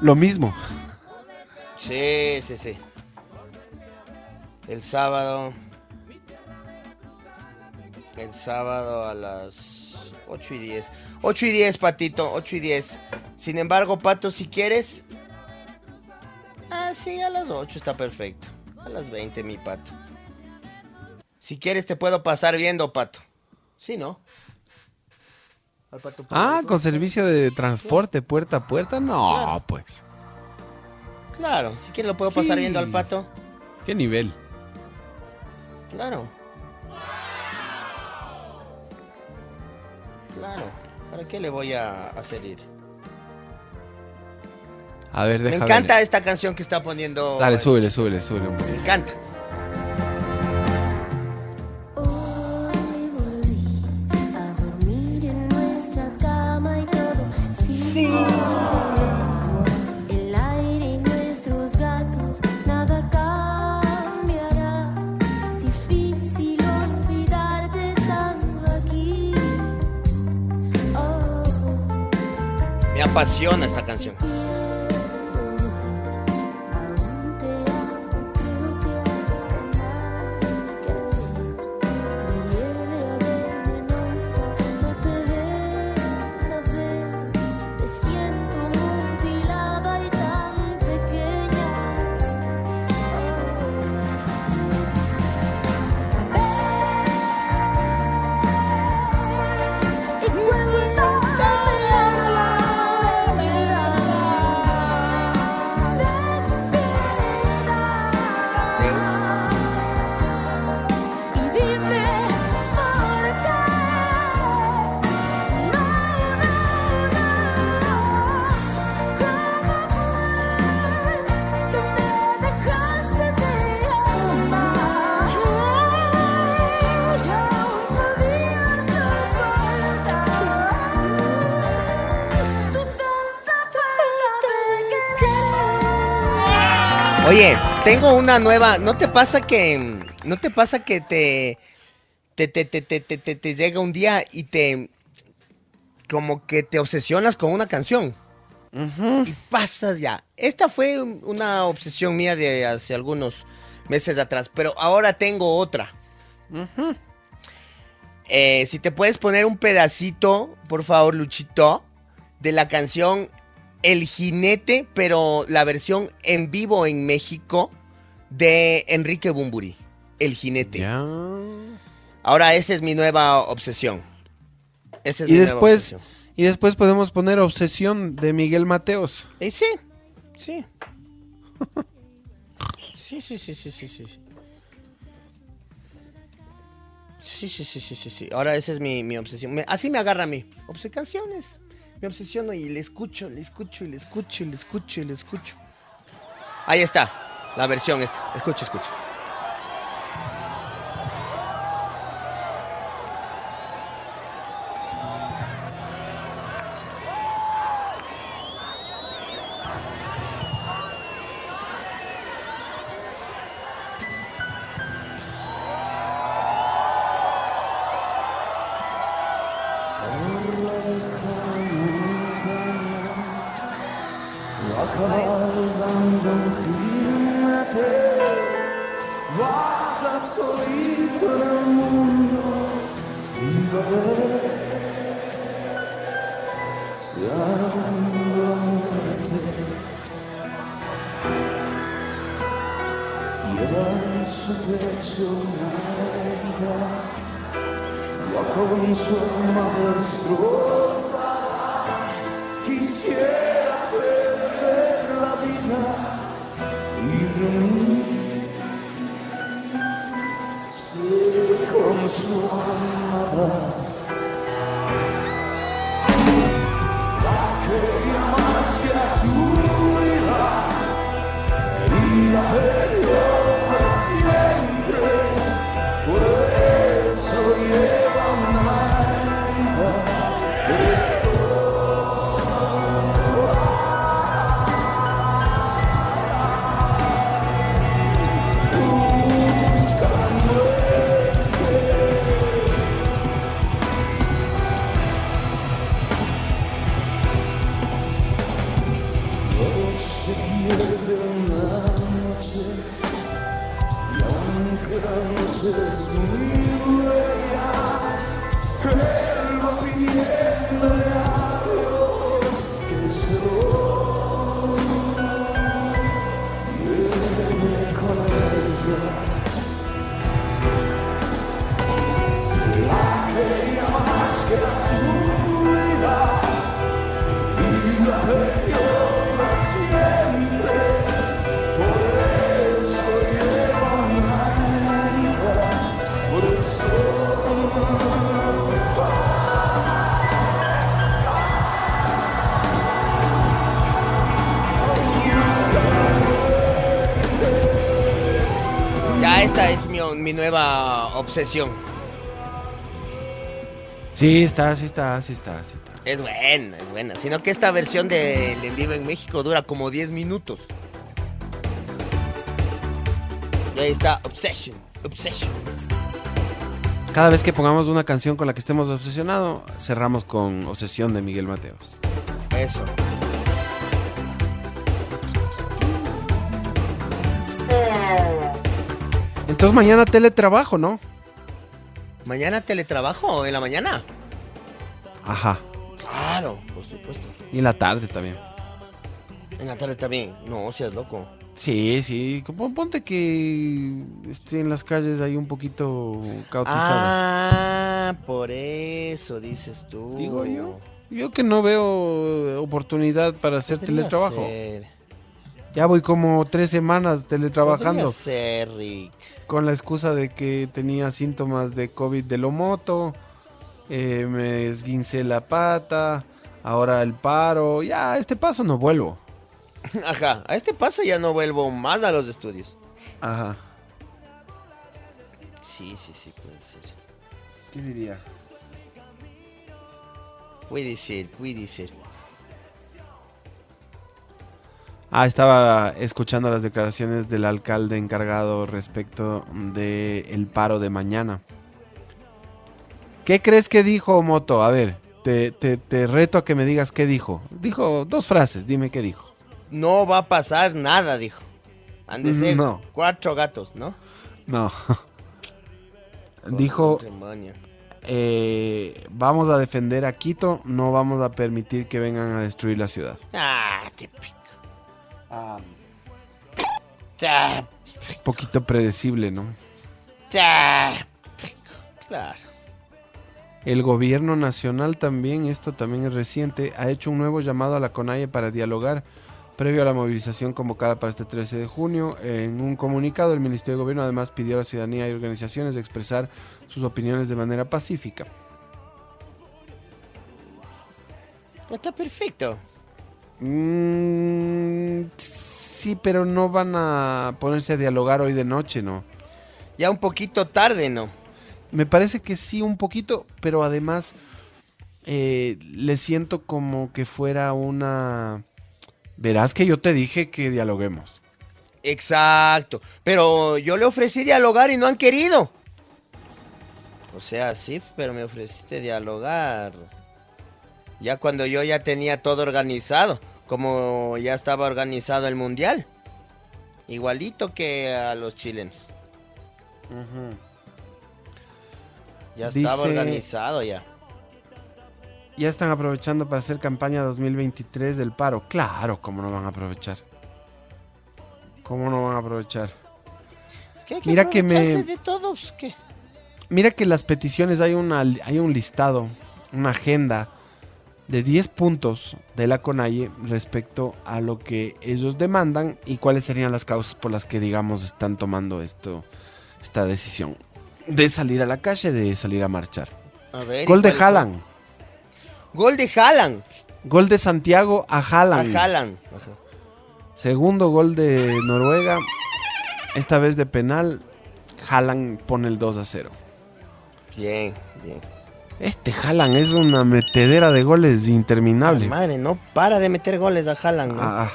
Lo mismo. Sí, sí, sí. El sábado. El sábado a las 8 y 10. 8 y 10, Patito, 8 y 10. Sin embargo, Pato, si quieres... Ah, sí, a las 8 está perfecto. A las 20, mi Pato. Si quieres, te puedo pasar viendo, Pato. Sí, ¿no? Al Pato Ah, con servicio de transporte puerta a puerta. No, Claro. pues. Claro, si quieres lo puedo pasar Sí. viendo al Pato. ¿Qué nivel? Claro. Claro. ¿Para qué le voy a hacer ir? A ver, Me deja encanta ver. esta canción que está poniendo. Dale, súbele, súbele, súbele. un poquito. Me encanta. Apasiona esta canción. Oye, tengo una nueva. ¿No te pasa que. ¿No te pasa que te. Te, te, te, te, te, te- te llega un día y te. Como que te obsesionas con una canción. Y pasas ya. Esta fue un- una obsesión mía de hace algunos meses atrás. Pero ahora tengo otra. Eh, si te puedes poner un pedacito, por favor, Luchito, de la canción El Jinete, pero la versión en vivo en México de Enrique Bumburi. El Jinete. Ya. Ahora esa es mi nueva obsesión. Esa es Y mi nueva después, obsesión. y después podemos poner Obsesión de Miguel Mateos. Y sí, sí. Sí, sí, sí, sí, sí, sí. Sí, sí, sí, sí, sí, sí. Ahora esa es mi, mi obsesión. Me- así me agarra a mí. Obse canciones. Me obsesiono y le escucho, le escucho, y le escucho, y le escucho, y le escucho. Ahí está. La versión esta. Escucha, escucha. Mi, nueva obsesión. Sí, está, sí está, sí está, sí está. Es buena, es buena. Sino que esta versión del en vivo en México dura como 10 minutos. Y ahí está, Obsession, Obsession. Cada vez que pongamos una canción con la que estemos obsesionados, cerramos con Obsesión de Miguel Mateos. Eso. Entonces mañana teletrabajo, ¿no? ¿Mañana teletrabajo en la mañana? Ajá. Claro, por supuesto. Y en la tarde también. En la tarde también. No, seas loco. Sí, sí. Pon- Ponte que estén las calles ahí un poquito cautizadas. Ah, por eso dices tú. Digo yo. Yo que no veo oportunidad para hacer teletrabajo. ser. Ya voy como tres semanas teletrabajando. Podría ser, Rick. Con la excusa de que tenía síntomas de COVID de lo moto. eh, me esguincé la pata. Ahora el paro. Ya, a este paso no vuelvo. Ajá, a este paso ya no vuelvo más a los estudios. Ajá. Sí, sí, sí, puede ser. ¿Qué diría? Puede ser, puede ser. Ah, estaba escuchando las declaraciones del alcalde encargado respecto del paro de mañana. ¿Qué crees que dijo Moto? A ver, te, te- te reto a que me digas qué dijo. Dijo dos frases, dime qué dijo. No va a pasar nada, dijo. Han de ser No. cuatro gatos, ¿no? No. dijo, eh, vamos a defender a Quito, no vamos a permitir que vengan a destruir la ciudad. Ah, típico. Ah, poquito predecible, ¿no? Claro. El gobierno nacional también, esto también es reciente, ha hecho un nuevo llamado a la CONAIE para dialogar previo a la movilización convocada para este 13 de junio. En un comunicado, el Ministerio de Gobierno además pidió a la ciudadanía y organizaciones de expresar sus opiniones de manera pacífica. Está perfecto. Mm, sí, pero no van a ponerse a dialogar hoy de noche, ¿no? Ya un poquito tarde, ¿no? Me parece que sí, un poquito, pero además eh, le siento como que fuera una... Verás que yo te dije que dialoguemos. Exacto. Pero yo le ofrecí dialogar y no han querido. O sea, sí, pero me ofreciste dialogar. Ya cuando yo ya tenía todo organizado. como ya estaba organizado el mundial. Igualito que a los chilenos. Ya estaba organizado ya. Ya están aprovechando para hacer campaña 2023 del paro. Claro, ¿cómo no van a aprovechar? ¿Cómo no van a aprovechar? Es que hay que Mira que me- de todos. Mira que las peticiones hay, una, hay un listado, una agenda de 10 puntos de la CONAIE respecto a lo que ellos demandan y cuáles serían las causas por las que, digamos, están tomando esto, esta decisión de salir a la calle, de salir a marchar. A ver, ¿y Gol de? Haaland. Gol de Haaland. Gol de Santiago a A Haaland. Haaland. Ajá. Segundo gol de Noruega. Esta vez de penal. Haaland pone el 2 a 0. Bien, bien. Este Haaland es una metedera de goles interminable. Madre, no para de meter goles a Haaland. ¿no? Ah,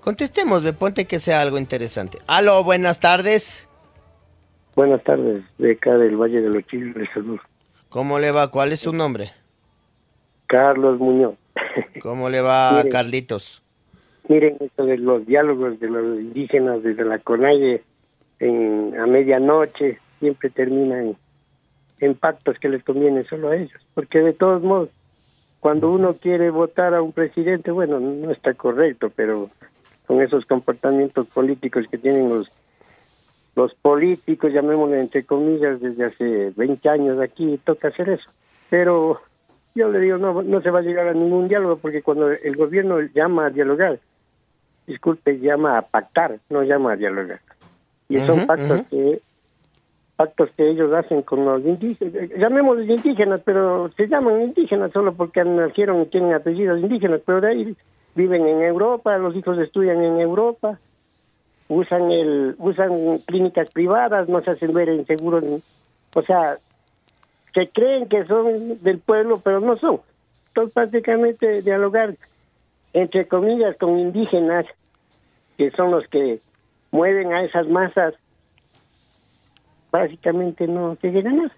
Contestemos, ve, ponte que sea algo interesante. Aló, buenas tardes. Buenas tardes, de acá del Valle de los Chiles, de salud. ¿Cómo le va? ¿Cuál es su nombre? Carlos Muñoz. ¿Cómo le va a Mire. Carlitos? Miren esto de los diálogos de los indígenas desde la Conalle en, a medianoche, siempre terminan en pactos que les convienen solo a ellos. Porque de todos modos, cuando uno quiere votar a un presidente, bueno, no está correcto, pero con esos comportamientos políticos que tienen los los políticos, llamémosle entre comillas, desde hace 20 años aquí, toca hacer eso. Pero yo le digo, no, no se va a llegar a ningún diálogo porque cuando el gobierno llama a dialogar, disculpe, llama a pactar, no llama a dialogar. Y son pactos que pactos que ellos hacen con los indígenas, llamémoslos indígenas, pero se llaman indígenas solo porque nacieron y tienen apellidos indígenas, pero de ahí viven en Europa, los hijos estudian en Europa, usan el usan clínicas privadas, no se hacen ver en seguros, o sea, que creen que son del pueblo, pero no son. Entonces, prácticamente dialogar, entre comillas, con indígenas, que son los que mueven a esas masas, básicamente no se llega a nada.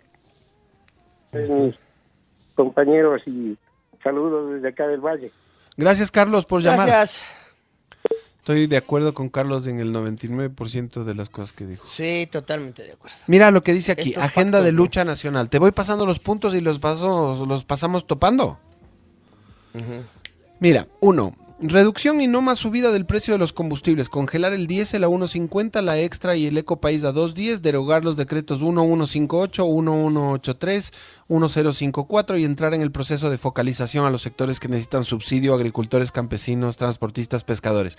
Pues, mis compañeros y saludos desde acá del Valle. Gracias, Carlos, por llamar. Gracias. Estoy de acuerdo con Carlos en el 99% de las cosas que dijo. Sí, totalmente de acuerdo. Mira lo que dice aquí, Estos agenda pactos, de ¿no? lucha nacional. Te voy pasando los puntos y los paso, los pasamos topando. Mira, uno, reducción y no más subida del precio de los combustibles, congelar el diésel a 1.50, la extra y el eco país a 2.10, derogar los decretos 1158, 1183, 1054 y entrar en el proceso de focalización a los sectores que necesitan subsidio, agricultores, campesinos, transportistas, pescadores.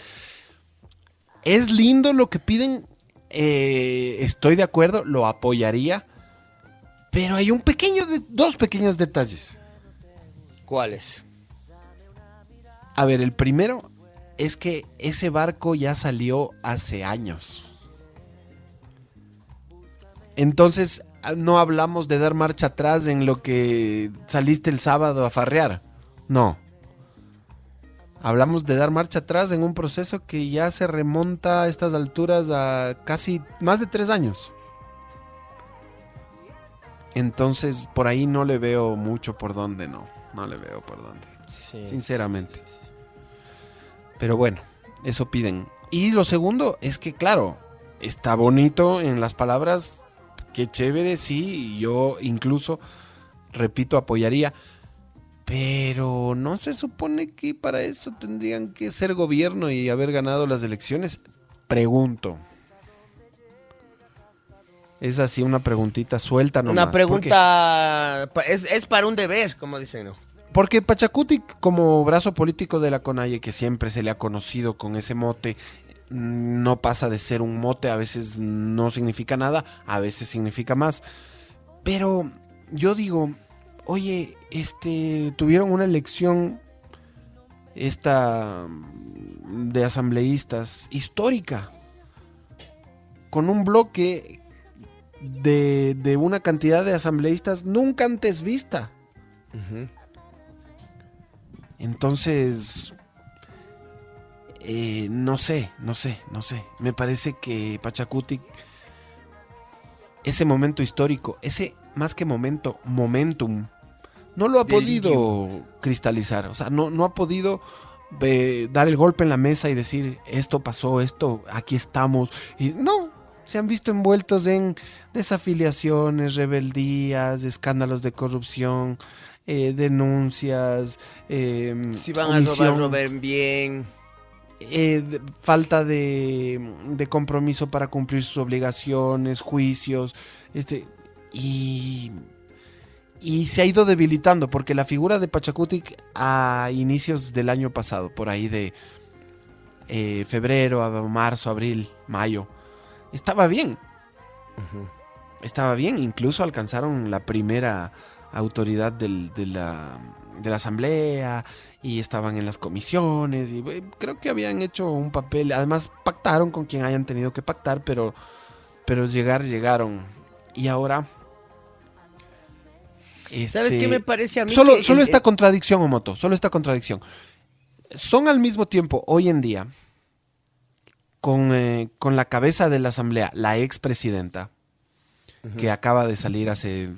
Es lindo lo que piden, eh, estoy de acuerdo, lo apoyaría, pero hay un pequeño, de- dos pequeños detalles. ¿Cuáles? A ver, el primero es que ese barco ya salió hace años. Entonces, ah, no hablamos de dar marcha atrás en lo que saliste el sábado a farrear. No. Hablamos de dar marcha atrás en un proceso que ya se remonta a estas alturas a casi más de tres años. Entonces, por ahí no le veo mucho por dónde, no. No le veo por dónde. Sinceramente. Pero bueno, eso piden. Y lo segundo es que, claro, está bonito en las palabras, qué chévere, sí, yo incluso, repito, apoyaría. Pero no se supone que para eso tendrían que ser gobierno y haber ganado las elecciones. Pregunto. Es así una preguntita suelta nomás. Una pregunta... Es, es para un deber, como dicen, ¿no? Porque Pachacuti, como brazo político de la CONAIE, que siempre se le ha conocido con ese mote, no pasa de ser un mote, a veces no significa nada, a veces significa más. Pero yo digo, oye, este, tuvieron una elección esta mm, de asambleístas histórica, con un bloque de, de una cantidad de asambleístas nunca antes vista. Entonces, eh, no sé, no sé, no sé. Me parece que Pachacuti, ese momento histórico, ese más que momento, momentum, no lo ha podido cristalizar. O sea, no, no ha podido eh, dar el golpe en la mesa y decir, esto pasó, esto, aquí estamos. Y no, se han visto envueltos en desafiliaciones, rebeldías, escándalos de corrupción, eh, denuncias. eh, Si van a omisión, robar, roben bien. eh, de- falta de, de compromiso para cumplir sus obligaciones, juicios, este, y, y se ha ido debilitando, porque la figura de Pachacutic a inicios del año pasado, por ahí de eh, febrero, a marzo, abril, mayo, estaba bien. Estaba bien, incluso alcanzaron la primera autoridad del- de, la, de la asamblea y estaban en las comisiones y eh, creo que habían hecho un papel, además pactaron con quien hayan tenido que pactar, pero, pero llegar llegaron. Y ahora... ¿Sabes este, qué me parece a mí? Solo, que solo esta contradicción, Omoto, solo esta contradicción. Son al mismo tiempo, hoy en día, con, eh, con la cabeza de la asamblea, la expresidenta, que acaba de salir hace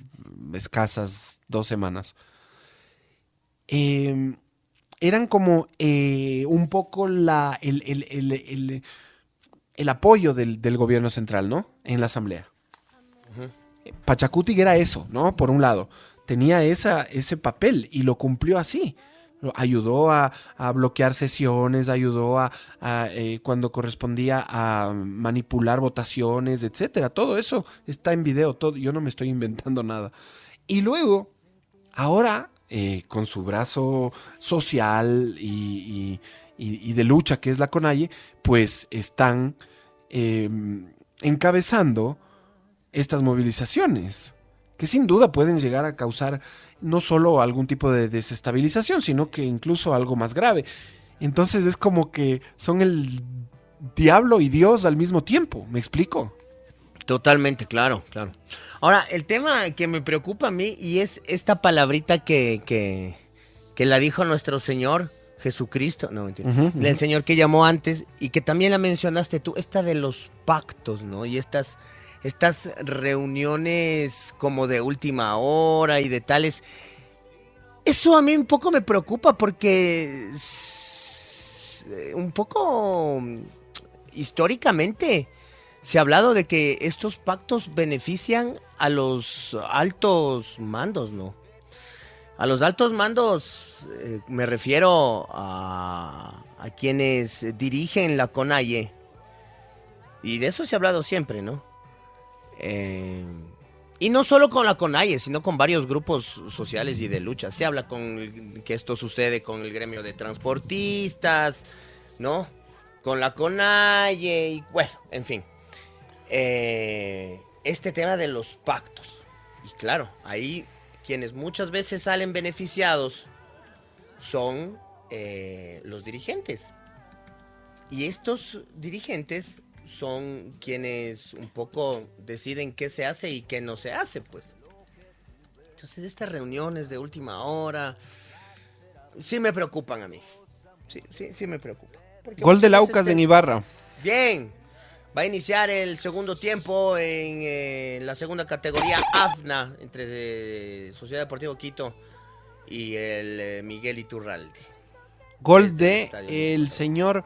escasas dos semanas, eh, eran como eh, un poco la, el, el- el- el- el apoyo del, del gobierno central, ¿no? En la asamblea. Pachacuti era eso, ¿no? Por un lado, tenía esa, ese papel y lo cumplió así. Ayudó a, bloquear sesiones, ayudó a, eh, cuando correspondía a manipular votaciones, etcétera. Todo eso está en video, todo, yo no me estoy inventando nada. Y luego, ahora, eh, con su brazo social y, de lucha que es la CONAIE, pues están eh, encabezando estas movilizaciones, que sin duda pueden llegar a causar no solo algún tipo de desestabilización, sino que incluso algo más grave. Entonces es como que son el diablo y Dios al mismo tiempo, ¿me explico? Totalmente, claro, claro. Ahora, el tema que me preocupa a mí y es esta palabrita que, que, que la dijo nuestro Señor Jesucristo, no mentira, ujú. el Señor que llamó antes y que también la mencionaste tú, esta de los pactos, ¿no? Y estas, estas reuniones como de última hora y de tales. Eso a mí un poco me preocupa porque eh, un poco mm, históricamente se ha hablado de que estos pactos benefician a los altos mandos, ¿no? A los altos mandos eh, me refiero a, a quienes dirigen la CONAIE. Y de eso se ha hablado siempre, ¿no? Eh, y no solo con la CONAIE, sino con varios grupos sociales y de lucha. Se habla con que esto sucede con el gremio de transportistas, ¿no? Con la CONAIE y bueno, en fin. Eh, este tema de los pactos. Y claro, ahí quienes muchas veces salen beneficiados son eh, los dirigentes. Y estos dirigentes son quienes un poco deciden qué se hace y qué no se hace, pues. Entonces estas reuniones de última hora sí me preocupan a mí. Sí, sí, sí me preocupan. Porque Gol de Laucas te- en Ibarra. Bien. Va a iniciar el segundo tiempo en eh, la segunda categoría AFNA entre eh, Sociedad Deportivo Quito y el eh, Miguel Iturralde. Gol el de el señor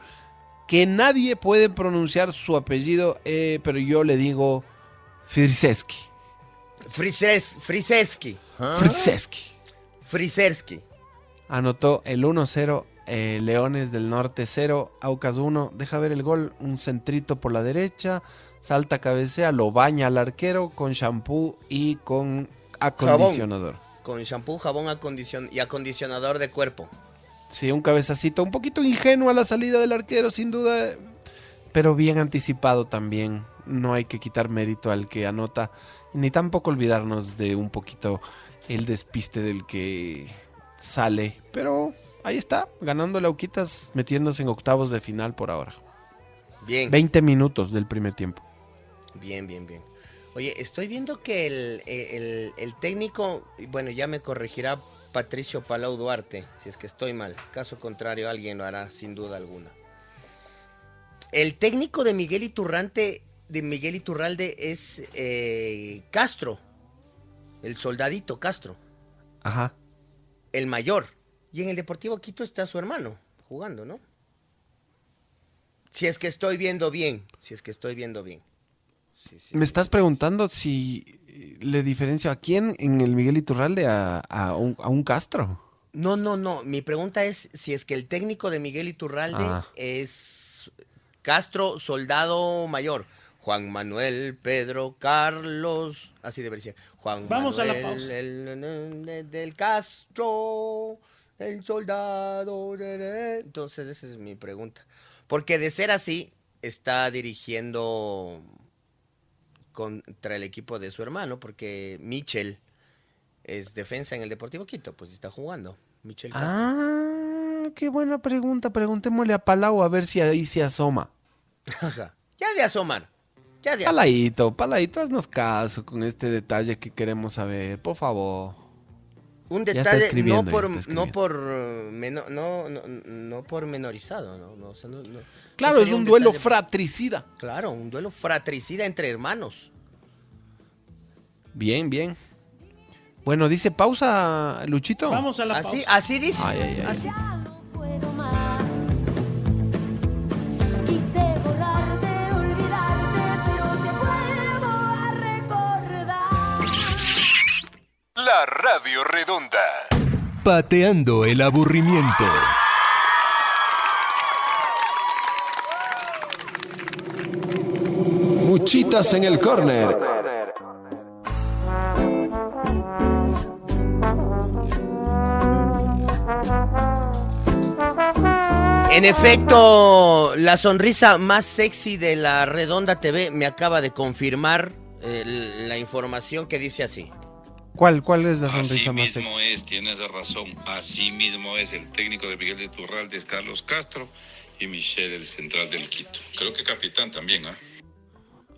que nadie puede pronunciar su apellido, eh, pero yo le digo Friseski. Frises, Friseski. Friseski. Friseski. Anotó el 1-0, eh, Leones del Norte 0, Aucas 1. Deja ver el gol, un centrito por la derecha, salta, cabecea, lo baña al arquero con shampoo y con acondicionador. Con shampoo, jabón acondicion- y acondicionador de cuerpo. Sí, un cabezacito un poquito ingenuo a la salida del arquero, sin duda, pero bien anticipado también. No hay que quitar mérito al que anota, ni tampoco olvidarnos de un poquito el despiste del que sale. Pero ahí está, ganando Lauquitas, metiéndose en octavos de final por ahora. Bien. 20 minutos del primer tiempo. Bien, bien, bien. Oye, estoy viendo que el, el- el técnico, bueno, ya me corregirá Patricio Palau Duarte, si es que estoy mal. Caso contrario, alguien lo hará sin duda alguna. El técnico de Miguel Iturrante, de Miguel Iturralde es eh, Castro, el soldadito Castro, Ajá. el mayor. Y en el Deportivo Quito está su hermano, jugando, ¿no? Si es que estoy viendo bien, si es que estoy viendo bien. Me estás preguntando si le diferencio a quién en el Miguel Iturralde a, a un, a un Castro. No, no, no. Mi pregunta es si es que el técnico de Miguel Iturralde Ah. es Castro Soldado Mayor. Juan Manuel, Pedro, Carlos, así debería ser. Juan Vamos a la Manuel, pausa. el- el- el- del Castro, el soldado. de- de- Entonces, esa es mi pregunta. Porque de ser así, está dirigiendo contra el equipo de su hermano, porque Michel es defensa en el Deportivo Quito, pues está jugando. Michel Castro. Ah, qué buena pregunta. Preguntémosle a Palau a ver si ahí se asoma. Ya de asomar. Ya de asomar. Paladito, Paladito, haznos caso con este detalle que queremos saber, por favor. Un detalle no por no por no, no, no por menorizado, no, no, o sea, no- no- Claro, es un duelo detalle- fratricida. Claro, un duelo fratricida entre hermanos. Bien, bien. Bueno, dice pausa, Luchito. Vamos a la Así, pausa. así dice. Ay, ay, ay. Así dice. La Radio Redonda. Pateando el aburrimiento. Muchitas en el córner. En efecto, la sonrisa más sexy de la Redonda TV me acaba de confirmar eh, la información que dice así. ¿Cuál, cuál es la Así sonrisa más mismo sexy? es, tienes razón. Así mismo es el técnico de Miguel de Turralde, es Carlos Castro y Michelle, el central del Quito. Creo que capitán también, ¿ah?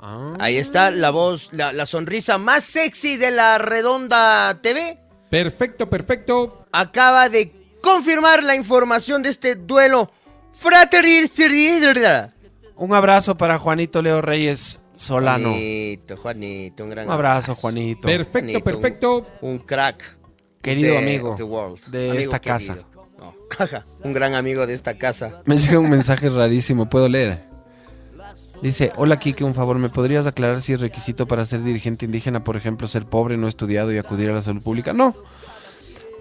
Ah, Ahí está la voz, la, la sonrisa más sexy de la Redonda TV. Perfecto, perfecto. Acaba de confirmar la información de este duelo fraternal. Un abrazo para Juanito Leo Reyes Solano. Juanito, Juanito, un gran Un abrazo, Juanito. Perfecto, Juanito, perfecto. Un, crack. Querido de- amigo of the world. de Amigo esta querido. casa. No, un gran amigo de esta casa. Me llega un mensaje rarísimo, ¿puedo leer? Dice, hola Kike, un favor, ¿me podrías aclarar si es requisito para ser dirigente indígena, por ejemplo, ser pobre, no estudiado y acudir a la salud pública? No.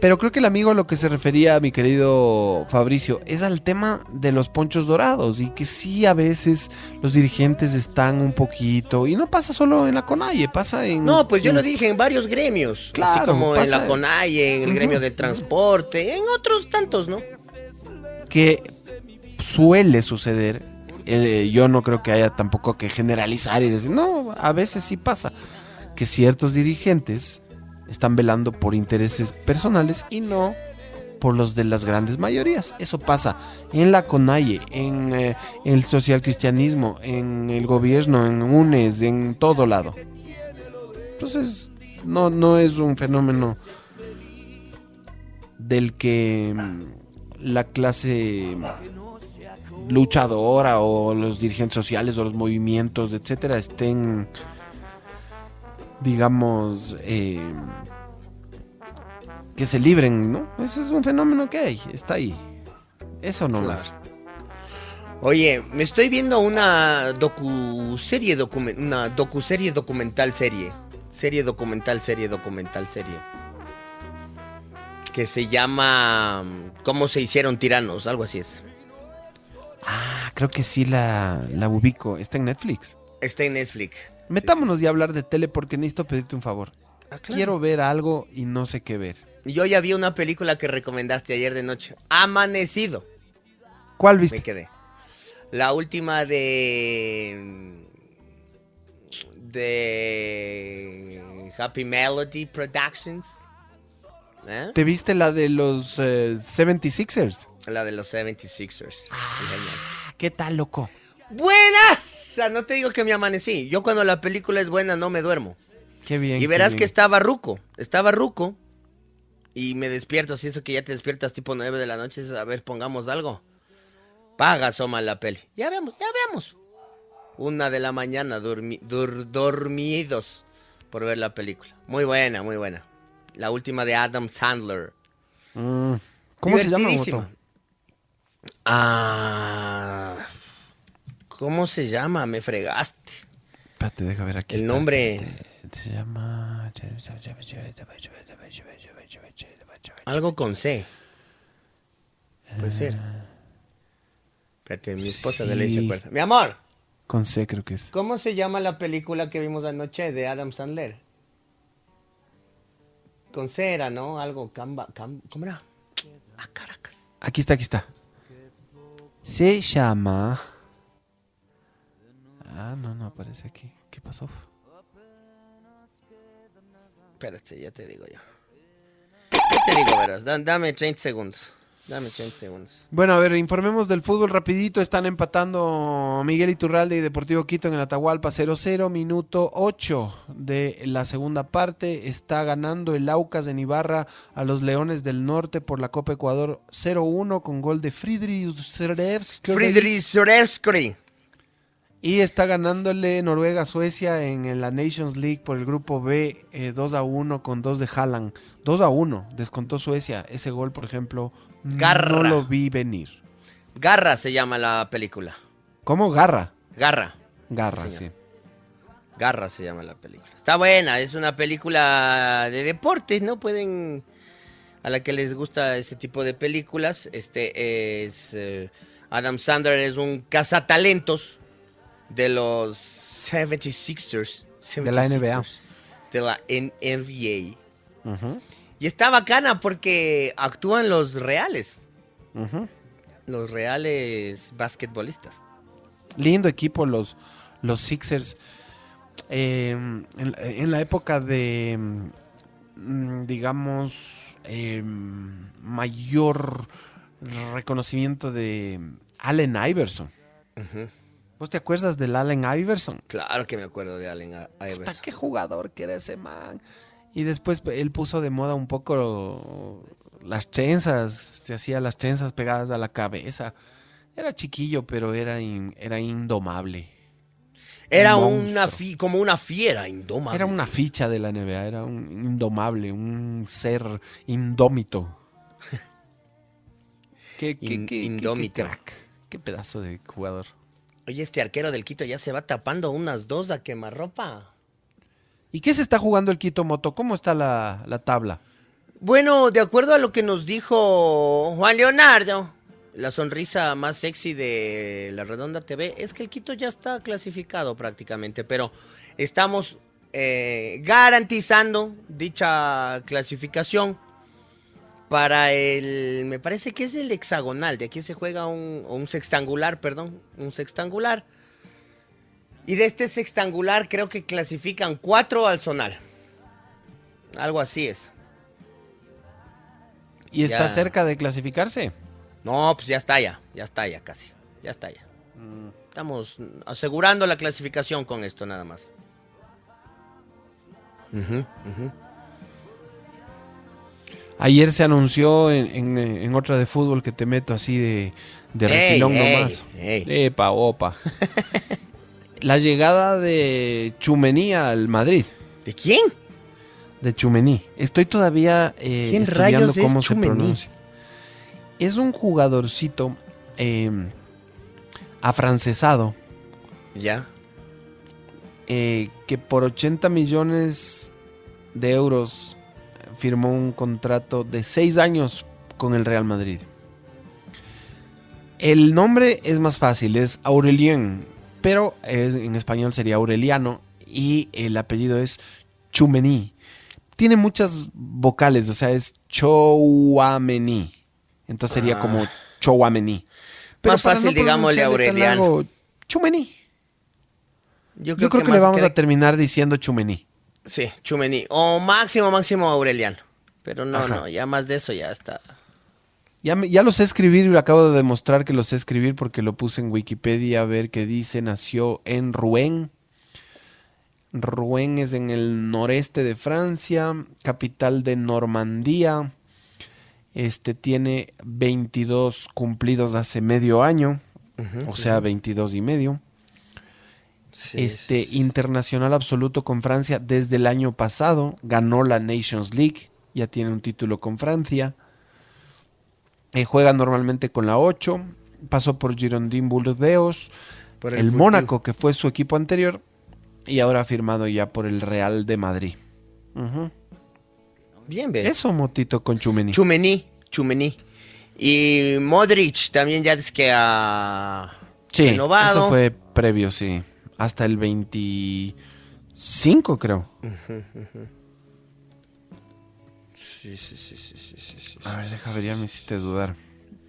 Pero creo que el amigo a lo que se refería, mi querido Fabricio, es al tema de los ponchos dorados y que sí a veces los dirigentes están un poquito, y no pasa solo en la CONAIE, pasa en... No, pues yo en- lo dije en varios gremios. así Claro, como en la CONAIE, en el gremio del transporte, en otros tantos, ¿no? que suele suceder. eh, yo no creo que haya tampoco que generalizar y decir, no, a veces sí pasa, que ciertos dirigentes están velando por intereses personales y no por los de las grandes mayorías. Eso pasa en la CONAIE, en eh, el social cristianismo, en el gobierno, en UNES, en todo lado. Entonces, no, no es un fenómeno del que mm, la clase luchadora o los dirigentes sociales o los movimientos, etcétera, estén, digamos, eh, que se libren, ¿no? Eso es un fenómeno que hay, está ahí. Eso no más. Oye, me estoy viendo una docuserie, documen- una docuserie documental serie. Serie documental, serie documental, serie. Que se llama ¿Cómo se hicieron tiranos? Algo así es. Ah, creo que sí la, la ubico. Está en Netflix. Está en Netflix. Metámonos ya a hablar de tele porque necesito pedirte un favor. Ah, claro. Quiero ver algo y no sé qué ver. Yo ya vi una película que recomendaste ayer de noche. Amanecido. ¿Cuál Me viste? quedé. La última de. De. Happy Melody Productions. ¿Eh? ¿Te viste la de los eh, 76ers? La de los 76ers. Sí, señor. ¿Qué tal, loco? ¡Buenas! O sea, no te digo que me amanecí. Yo cuando la película es buena no me duermo. Qué bien. Y verás que estaba ruco. Estaba ruco. Y me despierto. Si eso que ya te despiertas tipo 9 de la noche. es, A ver, pongamos algo. Paga, asoma la peli. Ya veamos, ya veamos. Una de la mañana, dormi- dur- dormidos por ver la película. Muy buena, muy buena. La última de Adam Sandler. Mm. ¿Cómo se llama? Ah, ¿Cómo se llama? Me fregaste. Espérate, deja ver aquí. El está, nombre. espérate. Se llama. Algo con C. Puede ser. Ah. Espérate, mi esposa de ley se Sí. acuerda. Mi amor, Con C creo que es. ¿cómo se llama la película que vimos anoche de Adam Sandler? Con C era, ¿no? Algo, camba, cam- ¿cómo era? Ah, Caracas. Aquí está, aquí está. Se llama. Ah, no, no aparece aquí. ¿Qué pasó? Espérate, ya te digo yo. Ya te digo, verás, da- dame 30 segundos. Dame 30 segundos. Bueno, a ver, informemos del fútbol rapidito. Están empatando Miguel Iturralde y Deportivo Quito en el Atahualpa 0-0, minuto 8 de la segunda parte. Está ganando el Aucas de Ibarra a los Leones del Norte por la Copa Ecuador 0-1 con gol de Friedrich Zerevski. Friedrich. Y está ganándole Noruega a Suecia en la Nations League por el grupo B eh, 2 a 1 con 2 de Haaland. 2 a 1, descontó Suecia. Ese gol, por ejemplo, Garra. no lo vi venir. Garra se llama la película. ¿Cómo? Garra. Garra. Garra, Sí. Garra se llama la película. Está buena, es una película de deportes, ¿no? Pueden, a la que les gusta ese tipo de películas, este es, eh, Adam Sandler es un cazatalentos de los 76ers. De la NBA. 76ers, De la NBA. Y está bacana porque actúan los reales, los reales basquetbolistas. Lindo equipo los, los Sixers. Eh, en, en la época de, mm, digamos, eh, mayor reconocimiento de Allen Iverson. ¿Vos te acuerdas del Allen Iverson? Claro que me acuerdo de Allen Puta, Iverson. qué jugador que era ese man. Y después él puso de moda un poco las trenzas, se hacía las trenzas pegadas a la cabeza. Era chiquillo, pero era, in- era indomable. Era Un una fi- como una fiera indomable. Era una ficha de la NBA, era un indomable, un ser indómito. qué, qué- In- qué- qué- indómito. qué crack, qué pedazo de jugador. Oye, este arquero del Quito ya se va tapando unas dos a quemarropa. ¿Y qué se está jugando el Quito Moto? ¿Cómo está la, la tabla? Bueno, de acuerdo a lo que nos dijo Juan Leonardo, la sonrisa más sexy de la Redonda TV, es que el Quito ya está clasificado prácticamente, pero estamos eh, garantizando dicha clasificación para el, me parece que es el hexagonal, de aquí se juega un, un sextangular, perdón, un sextangular. Y de este sextangular creo que clasifican cuatro al zonal. Algo así es. ¿Y está cerca de clasificarse? No, pues ya está ya, ya está ya casi, ya está ya. Estamos asegurando la clasificación con esto nada más. Ujú, ujú. Ayer se anunció en, en- en otra de fútbol que te meto así de, de refilón ey, nomás. ey. Epa, opa. La llegada de Chumení al Madrid. ¿De quién? De Chumení. Estoy todavía eh, ¿Quién estudiando rayos es cómo se pronuncia. Es un jugadorcito eh, afrancesado Ya. eh, que por 80 millones de euros firmó un contrato de 6 años con el Real Madrid. El nombre es más fácil, es Aurelien, pero es- en español sería Aureliano y el apellido es Chumení. Tiene muchas vocales, o sea, es Chouameni. Entonces sería Ah. como Chouameni. Más fácil, digámosle, Aureliano. largo, Chumení. Yo Yo creo, que, le vamos a terminar diciendo Chumení. Sí, Chumení. O máximo, máximo Aureliano. Pero no, Ajá. no, ya más de eso ya está. Ya, ya lo sé escribir y acabo de demostrar que lo sé escribir porque lo puse en Wikipedia a ver qué dice. Nació en Rouen. Rouen es en el noreste de Francia, capital de Normandía. Este tiene 22 cumplidos hace medio año, o sea, ujú. 22 y medio. Sí, este internacional absoluto con Francia desde el año pasado, ganó la Nations League, ya tiene un título con Francia. Eh, juega normalmente con la 8, pasó por Girondin Burdeos, Por el, el Mónaco, que fue su equipo anterior, y ahora ha firmado ya por el Real de Madrid. Ujú. Bien, ve. Eso, Motito, con Chumeni. Chumení, Chumení. Y Modric también ya es que ha Sí, renovado. eso fue previo, sí. Hasta el 25, creo. Sí, sí, sí, sí, sí. A ver, deja ver, ya me hiciste dudar.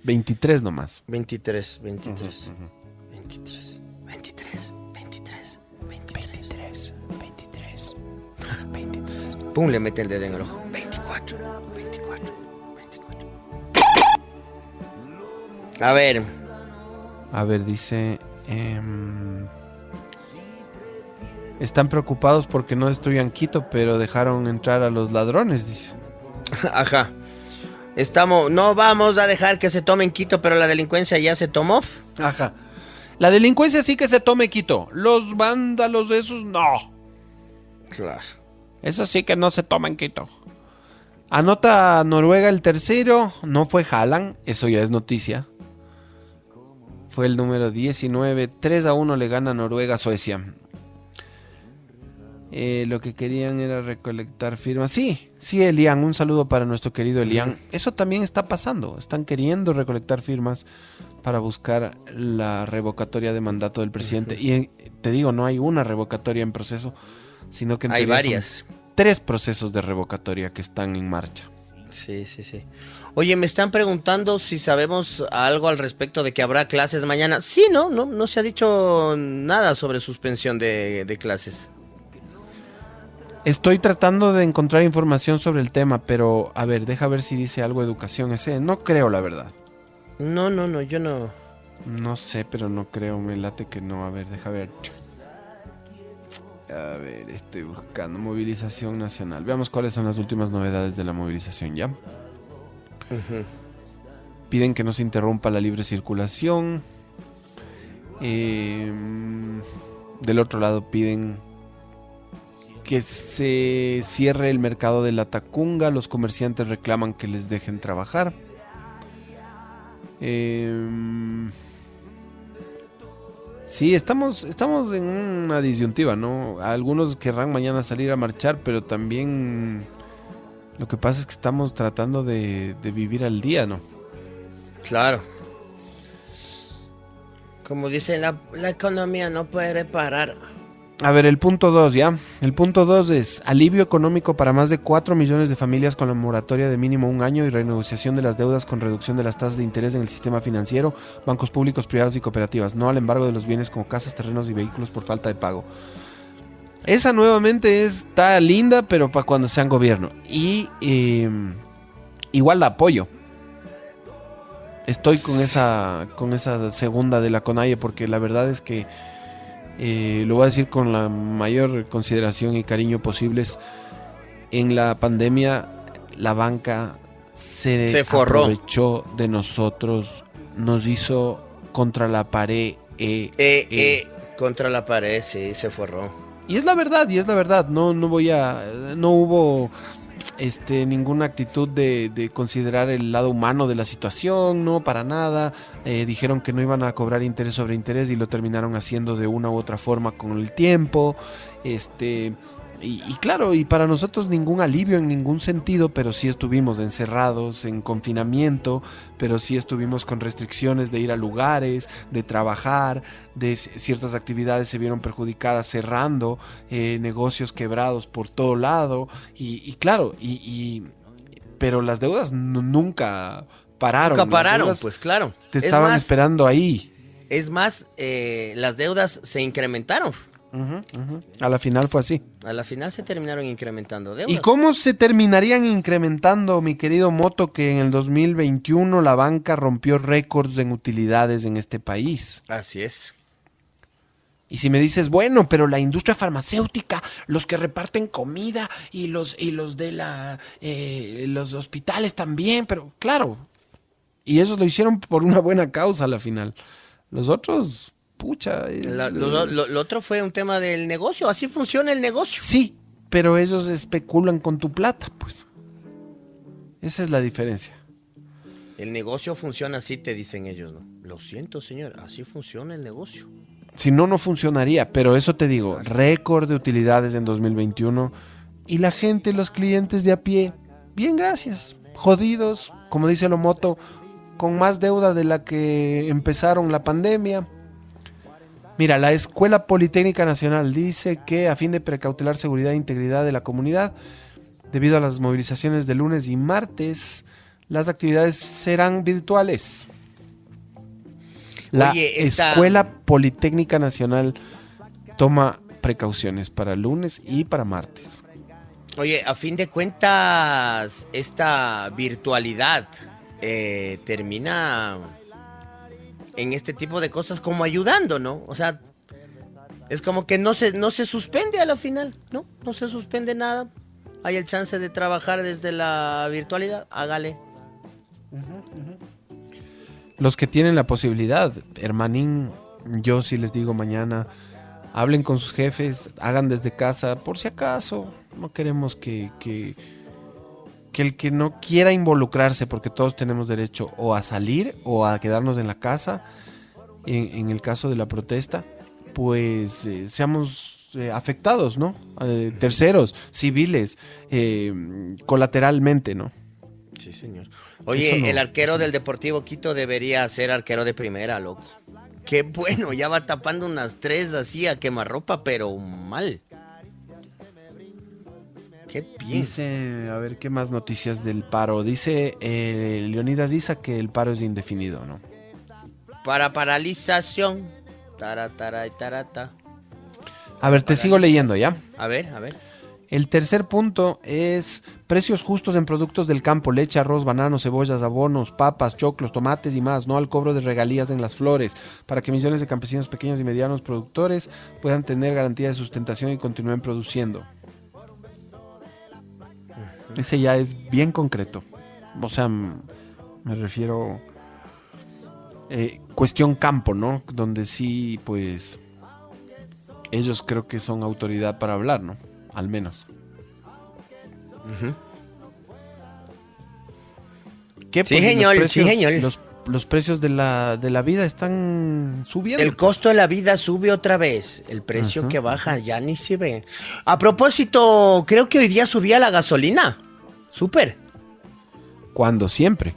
23 nomás. 23, 23. 23, 23, 23, 23, 23, 23. Pum, le mete el dedo en el ojo. 24, 24, 24. A ver, A ver, dice... em, están preocupados porque no destruyan Quito, pero dejaron entrar a los ladrones, dice. ajá. Estamos, no vamos a dejar que se tome en Quito, pero la delincuencia ya se tomó. Ajá. La delincuencia sí que se tome Quito. Los vándalos esos, no. Claro. Eso sí que no se toma en Quito. Anota Noruega el tercero. No fue Haaland, eso ya es noticia. Fue el número 19. 3 a 1 le gana Noruega a Suecia. Eh, lo que querían era recolectar firmas. Sí, sí, Elian. Un saludo para nuestro querido Elian. Eso también está pasando. Están queriendo recolectar firmas para buscar la revocatoria de mandato del presidente. Y te digo, no hay una revocatoria en proceso, sino que en Hay varias. tres procesos de revocatoria que están en marcha. Sí, sí, sí. Oye, me están preguntando si sabemos algo al respecto de que habrá clases mañana. Sí, no, no, no se ha dicho nada sobre suspensión de, de clases. Estoy tratando de encontrar información sobre el tema, pero a ver, deja ver si dice algo educación ese. No creo, la verdad. No, no, no, yo no. No sé, pero no creo, me late que no. A ver, deja ver. A ver, estoy buscando movilización nacional. Veamos cuáles son las últimas novedades de la movilización, ¿ya? Piden que no se interrumpa la libre circulación. Eh, del otro lado piden que se cierre el mercado de la Tacunga. Los comerciantes reclaman que les dejen trabajar. Eh, sí, estamos, estamos en una disyuntiva, ¿no? Algunos querrán mañana salir a marchar, pero también lo que pasa es que estamos tratando de, vivir al día, ¿no? Claro. Como dicen, la, la economía no puede parar. A ver, el punto 2, ¿ya? El punto 2 es alivio económico para más de 4 millones de familias con la moratoria de mínimo un año y renegociación de las deudas con reducción de las tasas de interés en el sistema financiero, bancos públicos, privados y cooperativas, no al embargo de los bienes como casas, terrenos y vehículos por falta de pago. Esa nuevamente está linda, pero para cuando sean gobierno. Y eh, igual la apoyo. Estoy con esa, con esa segunda de la CONAIE porque la verdad es que eh, lo voy a decir con la mayor consideración y cariño posibles. En la pandemia, la banca se, Se forró. aprovechó de nosotros, nos hizo contra la pared. eh, Eh, eh. contra la pared, sí, se forró. Y es la verdad, y es la verdad. No, no voy a. No hubo este, ninguna actitud de, de considerar el lado humano de la situación, no, para nada. Eh, dijeron que no iban a cobrar interés sobre interés y lo terminaron haciendo de una u otra forma con el tiempo. Este. Y, y claro, y para nosotros ningún alivio en ningún sentido, pero sí estuvimos encerrados, en confinamiento, pero sí estuvimos con restricciones de ir a lugares, de trabajar, de ciertas actividades se vieron perjudicadas cerrando, eh, negocios quebrados por todo lado, y, y claro, y, y- pero las deudas nu- nunca pararon. Nunca pararon, pues claro. Te Es estaban más- esperando ahí. Es más, eh, las deudas se incrementaron. A la final fue así. A la final se terminaron incrementando deudas. ¿Y cómo se terminarían incrementando, mi querido Moto, que en el 2021 la banca rompió récords en utilidades en este país? Así es. Y si me dices, bueno, pero la industria farmacéutica, los que reparten comida y los, y los de la, eh, los hospitales también, pero claro. Y ellos lo hicieron por una buena causa a la final. Los otros, pucha. es, La- eh, lo, lo- lo otro fue un tema del negocio. Así funciona el negocio. Sí, pero ellos especulan con tu plata, pues. Esa es la diferencia. El negocio funciona así, te dicen ellos, ¿no? Lo siento, señor, así funciona el negocio. Si no, no funcionaría. Pero eso te digo, récord de utilidades en 2021. Y la gente, los clientes de a pie, bien, gracias. Jodidos, como dice Lomoto, con más deuda de la que empezaron la pandemia. Mira, la Escuela Politécnica Nacional dice que a fin de precautelar seguridad e integridad de la comunidad, debido a las movilizaciones de lunes y martes, las actividades serán virtuales. La Oye, esta- Escuela Politécnica Nacional toma precauciones para lunes y para martes. Oye, a fin de cuentas, esta virtualidad eh, termina en este tipo de cosas como ayudando, ¿no? O sea, es como que no se, no se suspende a la final, ¿no? No se suspende nada. Hay el chance de trabajar desde la virtualidad, hágale. Los que tienen la posibilidad, hermanín, yo sí les digo mañana, hablen con sus jefes, hagan desde casa, por si acaso. No queremos que, que, que el que no quiera involucrarse, porque todos tenemos derecho o a salir o a quedarnos en la casa, en, en el caso de la protesta, pues eh, seamos eh, afectados, ¿no? Eh, terceros, civiles, eh, colateralmente, ¿no? Sí, señor. Oye, no, el arquero del Deportivo Quito debería ser arquero de primera, loco. Qué bueno, ya va tapando unas tres así a quemarropa, pero mal. Qué bien. Dice, a ver qué más noticias del paro. Dice eh, Leonidas Isa que el paro es indefinido, ¿no? Para paralización. Tara, tara, y tarata. A ver, te sigo leyendo, ¿ya? A ver, a ver. El tercer punto es precios justos en productos del campo, leche, arroz, bananos, cebollas, abonos, papas, choclos, tomates y más, no al cobro de regalías en las flores, para que millones de campesinos pequeños y medianos productores puedan tener garantía de sustentación y continúen produciendo. Ese ya es bien concreto. O sea, me refiero eh, cuestión campo, ¿no? Donde sí, pues ellos creo que son autoridad para hablar, ¿no? Al menos. ¿Qué, Sí, pues, y señor, los sí, precios, señor. Los, los precios de la, de la vida están subiendo. El costo de la vida sube otra vez. El precio Ajá. que baja ya ni se ve. A propósito, creo que hoy día subía la gasolina. Súper. Cuando siempre.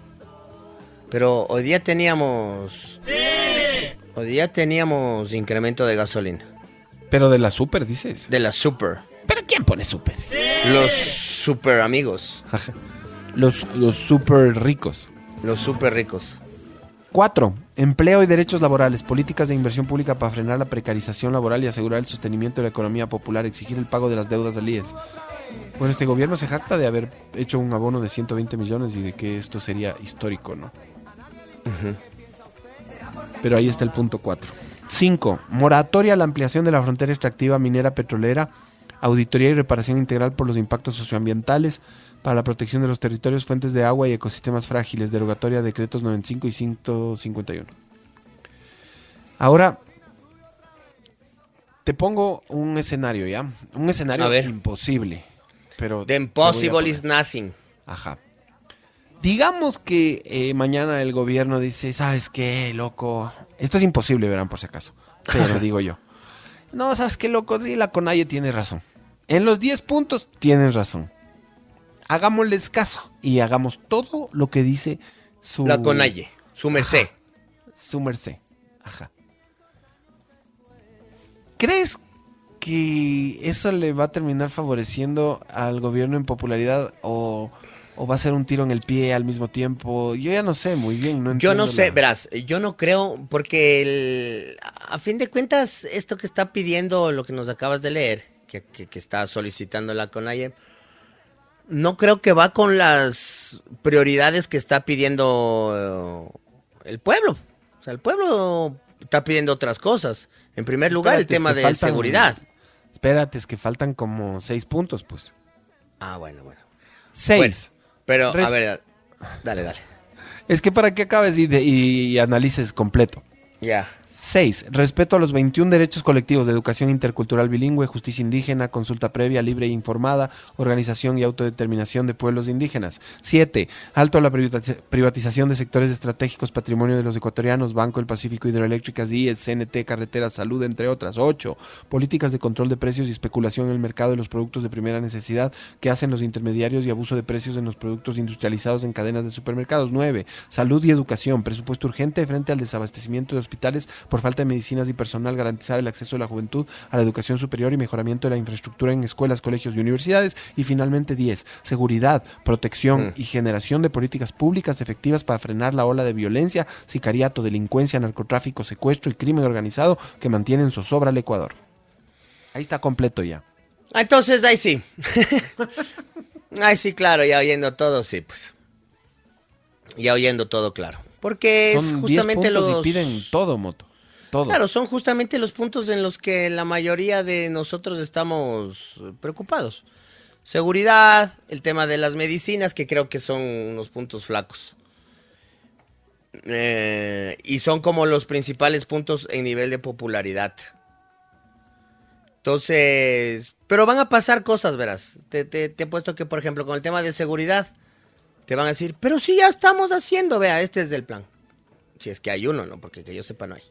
Pero hoy día teníamos. ¡Sí! Hoy día teníamos incremento de gasolina. Pero de la super, dices. De la super. ¿Pero quién pone super? Los super amigos. Los, los super ricos. Los super ricos. Cuatro, empleo y derechos laborales, políticas de inversión pública para frenar la precarización laboral y asegurar el sostenimiento de la economía popular, exigir el pago de las deudas del IES. Bueno, este gobierno se jacta de haber hecho un abono de 120 millones y de que esto sería histórico, ¿no? Pero ahí está el punto 4. 5. Moratoria a la ampliación de la frontera extractiva minera petrolera, auditoría y reparación integral por los impactos socioambientales para la protección de los territorios, fuentes de agua y ecosistemas frágiles, derogatoria decretos 95 y 151. Ahora, te pongo un escenario, ¿ya? Un escenario imposible. Pero The impossible is nothing. Ajá. Digamos que eh, mañana el gobierno dice, ¿sabes qué, loco? Esto es imposible, verán, por si acaso. Pero digo yo. No, ¿sabes qué, loco? Sí, la Conalle tiene razón. En los 10 puntos tienen razón. Hagámosles caso y hagamos todo lo que dice su... La Conalle, su merced. Su merced. Ajá. ¿Crees que eso le va a terminar favoreciendo al gobierno en popularidad o, o va a ser un tiro en el pie al mismo tiempo? Yo ya no sé muy bien. No Yo no sé, la- verás, yo no creo, porque el- a fin de cuentas, esto que está pidiendo, lo que nos acabas de leer, que, que- que está solicitando la CONAIE, no creo que va con las prioridades que está pidiendo eh, el pueblo. O sea, el pueblo está pidiendo otras cosas. En primer lugar, Espérate, el es tema que de faltan- seguridad. Espérate, es que faltan como seis puntos, pues. Ah, bueno, bueno. Seis. Pero, a ver, dale, dale. Es que para que acabes y, de- y analices completo. Ya. 6. Respeto a los 21 derechos colectivos de educación intercultural bilingüe, justicia indígena, consulta previa, libre e informada, organización y autodeterminación de pueblos indígenas. 7. Alto a la privatiz- privatización de sectores estratégicos, patrimonio de los ecuatorianos, Banco del Pacífico, Hidroeléctricas, IES, CNT, Carreteras, Salud, entre otras. 8. Políticas de control de precios y especulación en el mercado de los productos de primera necesidad que hacen los intermediarios y abuso de precios en los productos industrializados en cadenas de supermercados. 9. Salud y educación, presupuesto urgente frente al desabastecimiento de hospitales por falta de medicinas y personal, garantizar el acceso de la juventud a la educación superior y mejoramiento de la infraestructura en escuelas, colegios y universidades. Y finalmente 10. Seguridad, protección y generación de políticas públicas efectivas para frenar la ola de violencia, sicariato, delincuencia, narcotráfico, secuestro y crimen organizado que mantienen zozobra al Ecuador. Ahí está completo ya. Ah, Entonces, ahí sí. ahí sí, claro, ya oyendo todo, sí, pues. Ya oyendo todo, claro. Porque es Son 10 justamente los... y piden todo, Moto. Claro, son justamente los puntos en los que la mayoría de nosotros estamos preocupados. Seguridad, el tema de las medicinas, que creo que son unos puntos flacos. Eh, y son como los principales puntos en nivel de popularidad. Entonces, pero van a pasar cosas, verás. Te, te, te he puesto que, por ejemplo, con el tema de seguridad, te van a decir, pero si ya estamos haciendo, vea, este es el plan. Si es que hay uno, ¿no? Porque que yo sepa no hay.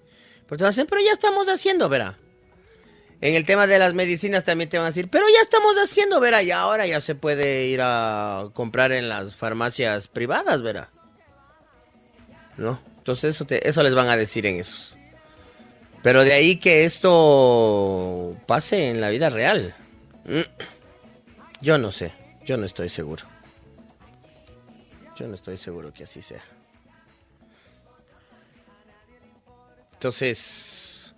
Pero te van a decir, pero ya estamos haciendo, verá. En el tema de las medicinas también te van a decir, pero ya estamos haciendo, verá, y ahora ya se puede ir a comprar en las farmacias privadas, verá. ¿No? Entonces eso, eso les van a decir en esos. Pero de ahí que esto pase en la vida real. mm, Yo no sé, yo no estoy seguro. Yo no estoy seguro que así sea. Entonces,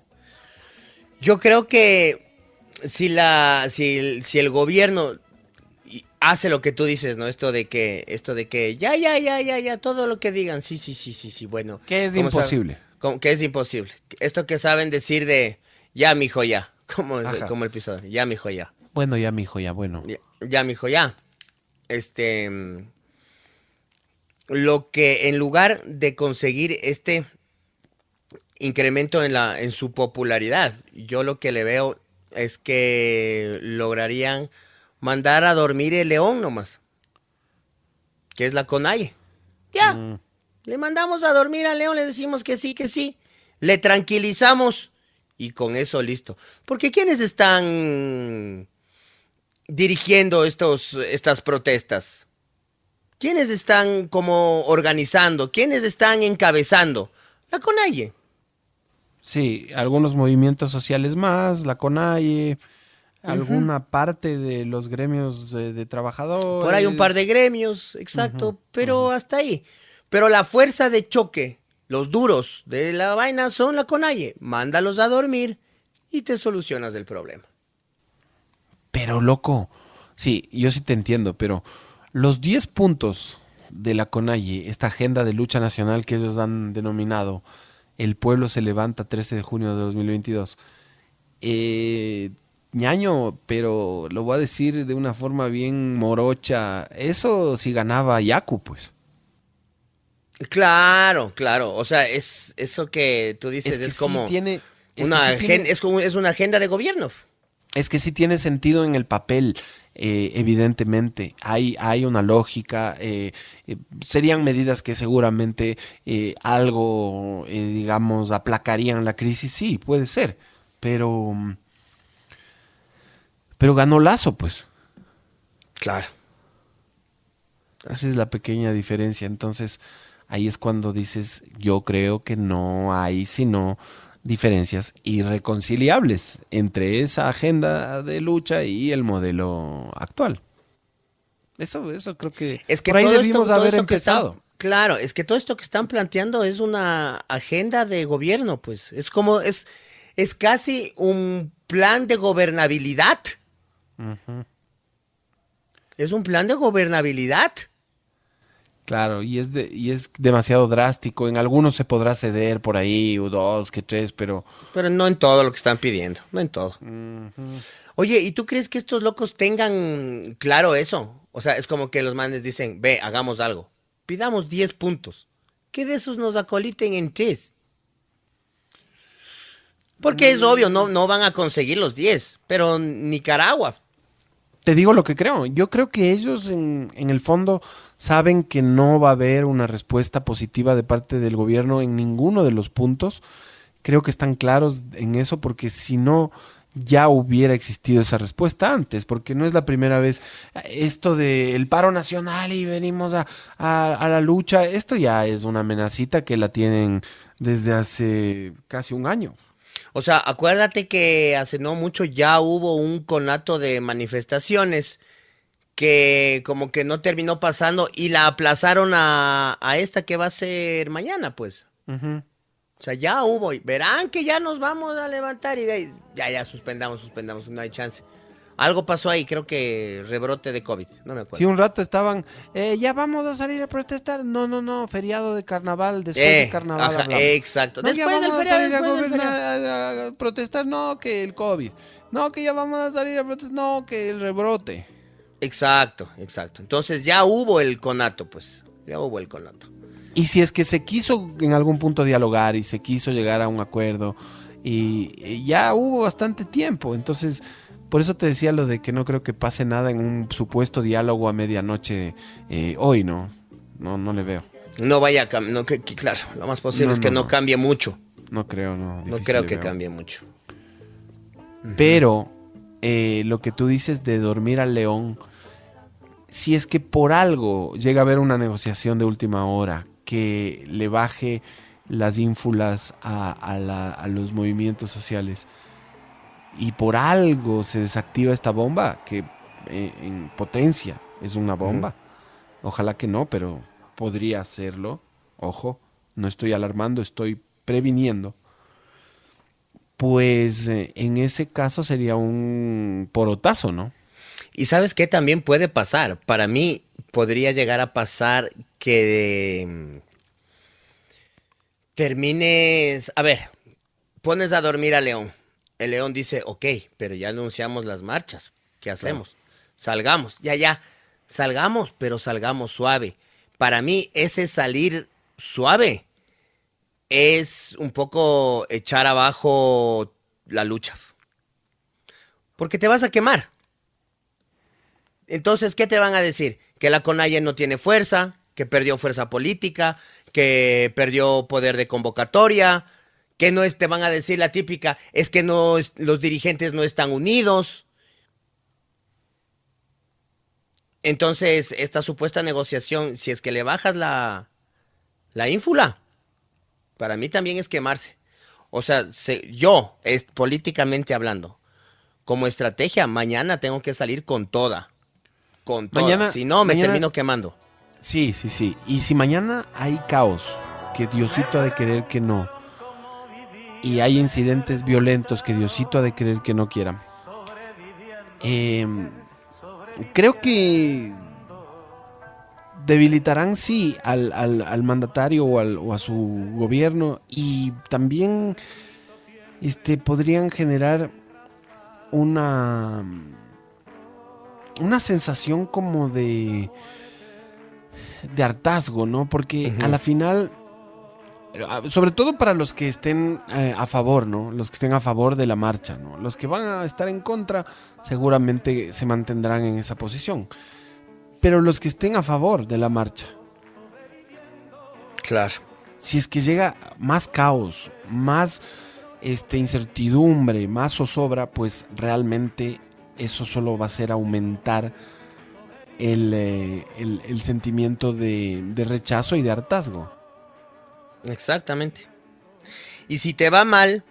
yo creo que si la, si, el- si el gobierno hace lo que tú dices, ¿no? Esto de que, esto de que, ya, ya, ya, ya, ya, todo lo que digan, sí, sí, sí, sí, sí, bueno. Que es imposible. Que es imposible. Esto que saben decir de, ya, mijo, ya, como, como el pisador, ya, mijo, ya. Bueno, ya, mijo, ya, bueno. Ya, ya, mijo, ya. Este. mm, Lo que en lugar de conseguir este incremento en, la, en su popularidad, yo lo que le veo es que lograrían mandar a dormir el león nomás. Que es la CONAIE. Ya. Le mandamos a dormir al león, le decimos que sí, que sí. Le tranquilizamos y con eso listo. Porque ¿quiénes están dirigiendo estos, estas protestas? ¿Quiénes están como organizando? ¿Quiénes están encabezando? La CONAIE. Sí, algunos movimientos sociales más, la CONAIE, alguna parte de los gremios de, de trabajadores. Por ahí un par de gremios, exacto, pero hasta ahí. Pero la fuerza de choque, los duros de la vaina son la CONAIE. Mándalos a dormir y te solucionas el problema. Pero loco, sí, yo sí te entiendo, pero los 10 puntos de la CONAIE, esta agenda de lucha nacional que ellos han denominado El pueblo se levanta 13 de junio de 2022, eh, ñaño, pero lo voy a decir de una forma bien morocha, eso sí ganaba Yaku, pues. Claro, claro. O sea, es eso que tú dices Es es, que sí como tiene- es una que sí tiene- es como es una agenda de gobierno. Es que sí tiene sentido en el papel, eh, evidentemente. Hay, hay una lógica. eh, eh, serían medidas que seguramente algo, digamos, aplacarían la crisis. Sí, puede ser. Pero. Pero ganó Lazo, pues. Claro. Esa es la pequeña diferencia. Entonces, ahí es cuando dices, yo creo que no hay sino diferencias irreconciliables entre esa agenda de lucha y el modelo actual. Eso, eso creo que, Es que por ahí esto- debimos haber empezado. claro, es que todo esto que están planteando es una agenda de gobierno, pues. Es como, es, es casi un plan de gobernabilidad. Es un plan de gobernabilidad. Claro, y es, de, y es demasiado drástico. En algunos se podrá ceder por ahí, o dos, que tres, pero... Pero no en todo lo que están pidiendo, no en todo. Oye, ¿y tú crees que estos locos tengan claro eso? O sea, es como que los manes dicen, ve, hagamos algo. Pidamos 10 puntos. Que de esos nos acoliten en tres. Porque es obvio, no, no van a conseguir los 10, pero Nicaragua. Te digo lo que creo. Yo creo que ellos en, en el fondo saben que no va a haber una respuesta positiva de parte del gobierno en ninguno de los puntos. Creo que están claros en eso porque si no ya hubiera existido esa respuesta antes, porque no es la primera vez esto del paro nacional y venimos a la lucha, esto ya es una amenacita que la tienen desde hace casi un año. O sea, acuérdate que hace no mucho ya hubo un conato de manifestaciones que como que no terminó pasando y la aplazaron a, a esta que va a ser mañana, pues. O sea, ya hubo, y verán que ya nos vamos a levantar y de ahí, ya, ya, suspendamos, suspendamos, no hay chance. Algo pasó ahí, creo que rebrote de COVID, no me acuerdo. Si un rato estaban, eh, ya vamos a salir a protestar. No, no, no, feriado de carnaval, después Eh, de carnaval. ajá, hablamos. exacto. No, ya Después del vamos a feriado, salir a después del gobernar, a- a- a protestar, no, que el COVID. No, que ya vamos a salir a protestar, no, que el rebrote. Exacto, exacto. Entonces ya hubo el conato, pues, ya hubo el conato. Y si es que se quiso en algún punto dialogar y se quiso llegar a un acuerdo y, y ya hubo bastante tiempo, entonces por eso te decía lo de que no creo que pase nada en un supuesto diálogo a medianoche eh, hoy, ¿no? No, no le veo. No vaya a cambiar, no, que, que claro, lo más posible No, es que no, cambie mucho. No creo, no. No creo que veo. cambie mucho. Pero eh, lo que tú dices de dormir al león, si es que por algo llega a haber una negociación de última hora que le baje las ínfulas a, a la- a los movimientos sociales y por algo se desactiva esta bomba, que eh, en potencia es una bomba, ojalá que no, pero podría serlo, ojo, no estoy alarmando, estoy previniendo pues eh, en ese caso sería un porotazo, ¿no? Y sabes qué también puede pasar. Para mí podría llegar a pasar que mm, termines, a ver, pones a dormir a León. El León dice, ok, pero ya anunciamos las marchas. ¿Qué hacemos? Salgamos, ya, ya, salgamos, pero salgamos suave. Para mí ese salir suave es un poco echar abajo la lucha. Porque te vas a quemar. Entonces, ¿qué te van a decir? Que la CONAIE no tiene fuerza, que perdió fuerza política, que perdió poder de convocatoria, que no es, te van a decir la típica, es que no los dirigentes no están unidos. Entonces, esta supuesta negociación, si es que le bajas la, la ínfula, para mí también es quemarse. O sea, se- yo, es, políticamente hablando, como estrategia, mañana tengo que salir con toda. Con toda. Mañana- si no, me mañana- termino quemando. Sí, sí, sí. Y si mañana hay caos, que Diosito ha de querer que no, y hay incidentes violentos que Diosito ha de querer que no quiera, em, creo que debilitarán sí al, al- al mandatario o, al- o a su gobierno y también este, podrían generar una una sensación como de de hartazgo, ¿no? Porque a la final sobre todo para los que estén eh, a favor, ¿no? Los que estén a favor de la marcha, ¿no? Los que van a estar en contra seguramente se mantendrán en esa posición. Pero los que estén a favor de la marcha, Claro. si es que llega más caos, más este, incertidumbre, más zozobra, pues realmente eso solo va a hacer aumentar el, eh, el- el sentimiento de, de rechazo y de hartazgo. Exactamente. Y si te va mal,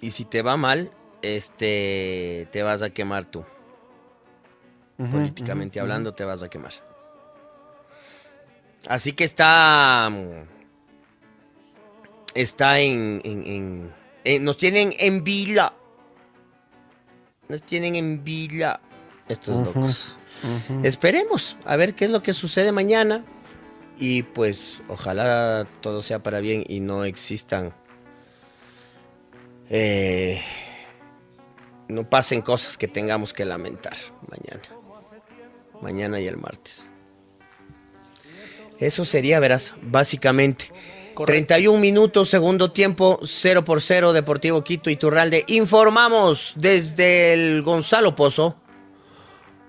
y si te va mal, este, te vas a quemar tú. Políticamente hablando, te vas a quemar. Así que está, mm, está en, en- en- en- nos tienen en vila. Nos tienen en vila estos locos. Esperemos a ver qué es lo que sucede mañana. Y pues ojalá todo sea para bien y no existan... eh, no pasen cosas que tengamos que lamentar mañana. Mañana y el martes. Eso sería, verás, básicamente. 31 minutos, segundo tiempo, 0 por 0, Deportivo Quito y Turralde. Informamos desde el Gonzalo Pozo.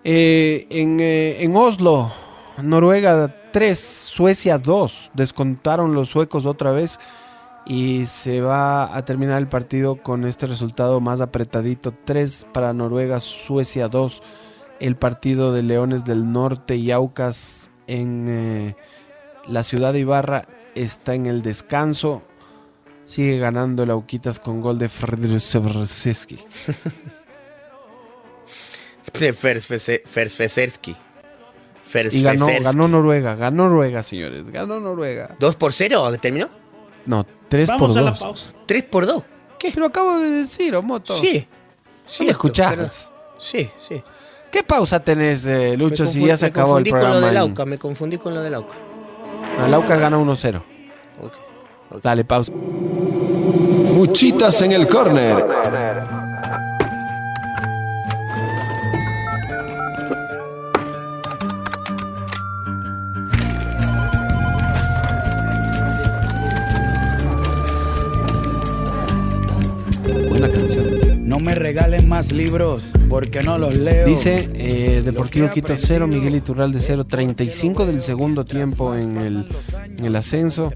Eh, en, eh, en Oslo, Noruega 3, Suecia 2. Descontaron los suecos otra vez. Y se va a terminar el partido con este resultado más apretadito. 3 para Noruega, Suecia 2. El partido de Leones del Norte y Aucas en eh, la ciudad de Ibarra está en el descanso. Sigue ganando el Auquitas con gol de Fredrik De Fersfese- Fersfeserski. Y ganó, ganó Noruega, ganó Noruega, señores. Ganó Noruega. ¿2 por 0 terminó? No, 3 por Vamos a la 2. pausa. 3 por 2. ¿Qué? Pero acabo de decir, Omoto. Sí. Sí, me escuchás. Sí, sí. ¿Qué pausa tenés, eh, Lucho, Me si confundí- ya se me acabó el confundí con lo programa? del en- me confundí con lo del Auca. No, el Aucas gana 1-0. Dale, pausa. Muchitas en el córner. No me regalen más libros porque no los leo. Dice eh, Deportivo Quito 0, Miguel Iturralde 0, 35 del segundo tiempo en el, en el ascenso.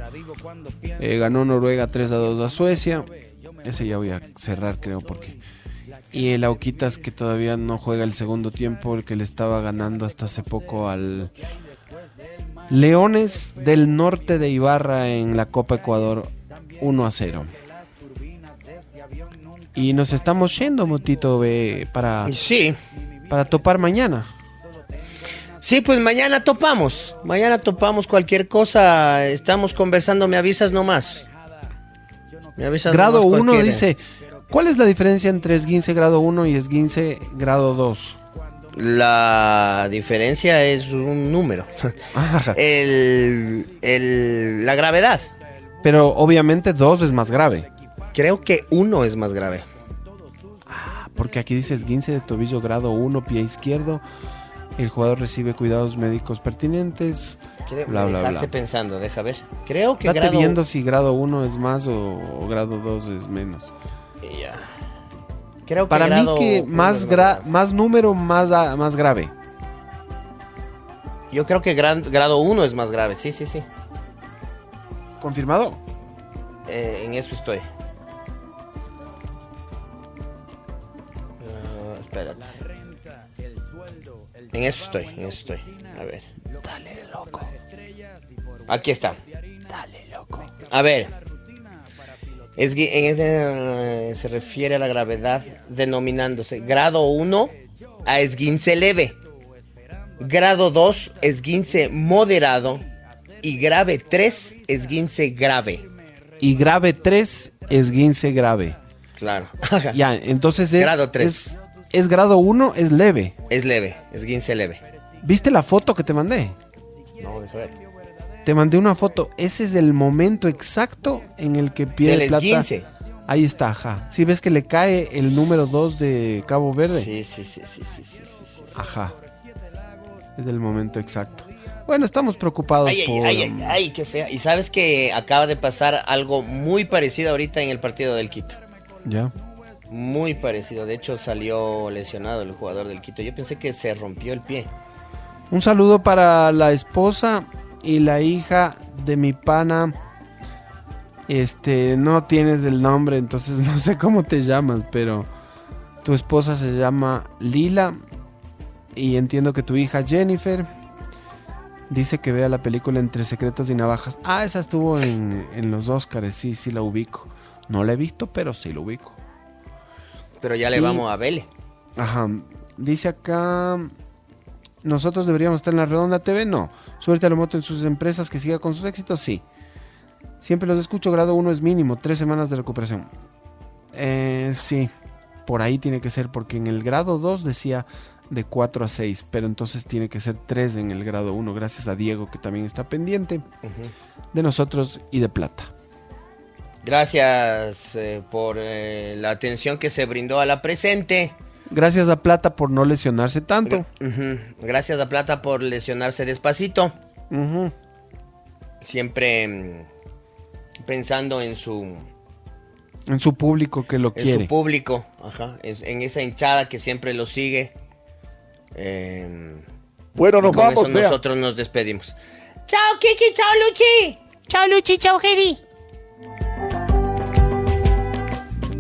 Eh, ganó Noruega 3 a 2 a Suecia. Ese ya voy a cerrar, creo, porque. Y el Auquitas que todavía no juega el segundo tiempo, el que le estaba ganando hasta hace poco al Leones del Norte de Ibarra en la Copa Ecuador 1 a 0. Y nos estamos yendo, Motito, ve, para, Sí. para topar mañana. Sí, pues mañana topamos. Mañana topamos cualquier cosa. Estamos conversando, me avisas nomás. Me avisas Grado nomás 1 cualquiera. dice, ¿cuál es la diferencia entre esguince grado 1 y esguince grado 2? La diferencia es un número. el, el- la gravedad. Pero obviamente 2 es más grave. Creo que uno es más grave. Porque aquí dice esguince de tobillo grado 1, pie izquierdo. El jugador recibe cuidados médicos pertinentes. Creo- Bla, me bla, dejaste bla. pensando, deja ver. Creo que Date grado... viendo si grado 1 es más o, o grado 2 es menos. Ya. Creo que Para grado mí que más, gra- más número, más, a- más grave. Yo creo que gran- grado 1 es más grave, sí, sí, sí. ¿Confirmado? Eh, en eso estoy. Espérate. En eso estoy, en eso estoy. A ver. Dale, loco. Aquí está. Dale, loco. A ver. Es, gui- en este, eh, se refiere a la gravedad denominándose grado 1 a esguince leve. Grado 2, esguince moderado. Y grave 3, esguince grave. Y grave 3, esguince grave. Claro. Ya, entonces es Grado tres. Es, es grado 1, es leve. Es leve, esguince leve. ¿Viste la foto que te mandé? No, deja ver. Te mandé una foto. Ese es el momento exacto en el que pierde Del plata. esguince. Ahí está, ajá. Si ves que le cae el número 2 de Cabo Verde. Sí, sí, sí, sí, sí, sí, sí, sí. Ajá. Es el momento exacto. Bueno, estamos preocupados ay, por. ay, ay, ay, qué fea. Y sabes que acaba de pasar algo muy parecido ahorita en el partido del Quito. Ya. Muy parecido. De hecho, salió lesionado el jugador del Quito. Yo pensé que se rompió el pie. Un saludo para la esposa y la hija de mi pana. Este, no tienes el nombre, entonces no sé cómo te llamas, pero tu esposa se llama Lila y entiendo que tu hija Jennifer dice que vea la película Entre Secretos y Navajas. Ah, esa estuvo en, en los Oscars, sí, sí la ubico. No la he visto, pero sí la ubico. Pero ya le Y- vamos a Vele. Ajá. Dice acá. Nosotros deberíamos estar en la Redonda TV. No. Suerte a la moto en sus empresas que siga con sus éxitos. Sí. Siempre los escucho. Grado 1 es mínimo. Tres semanas de recuperación. Eh, sí. Por ahí tiene que ser. Porque en el grado 2 decía de 4 a 6. Pero entonces tiene que ser 3 en el grado 1. Gracias a Diego que también está pendiente de nosotros y de plata. Gracias eh, por eh, la atención que se brindó a la presente. Gracias a Plata por no lesionarse tanto. Gracias a Plata por lesionarse despacito. Siempre mm, pensando en su, En su público que lo en quiere. su público, ajá, en, en esa hinchada que siempre lo sigue. Eh, Bueno, nos con vamos, eso nosotros nos despedimos. Chao, Kiki, chao, Luchi. Chao, Luchi, chao,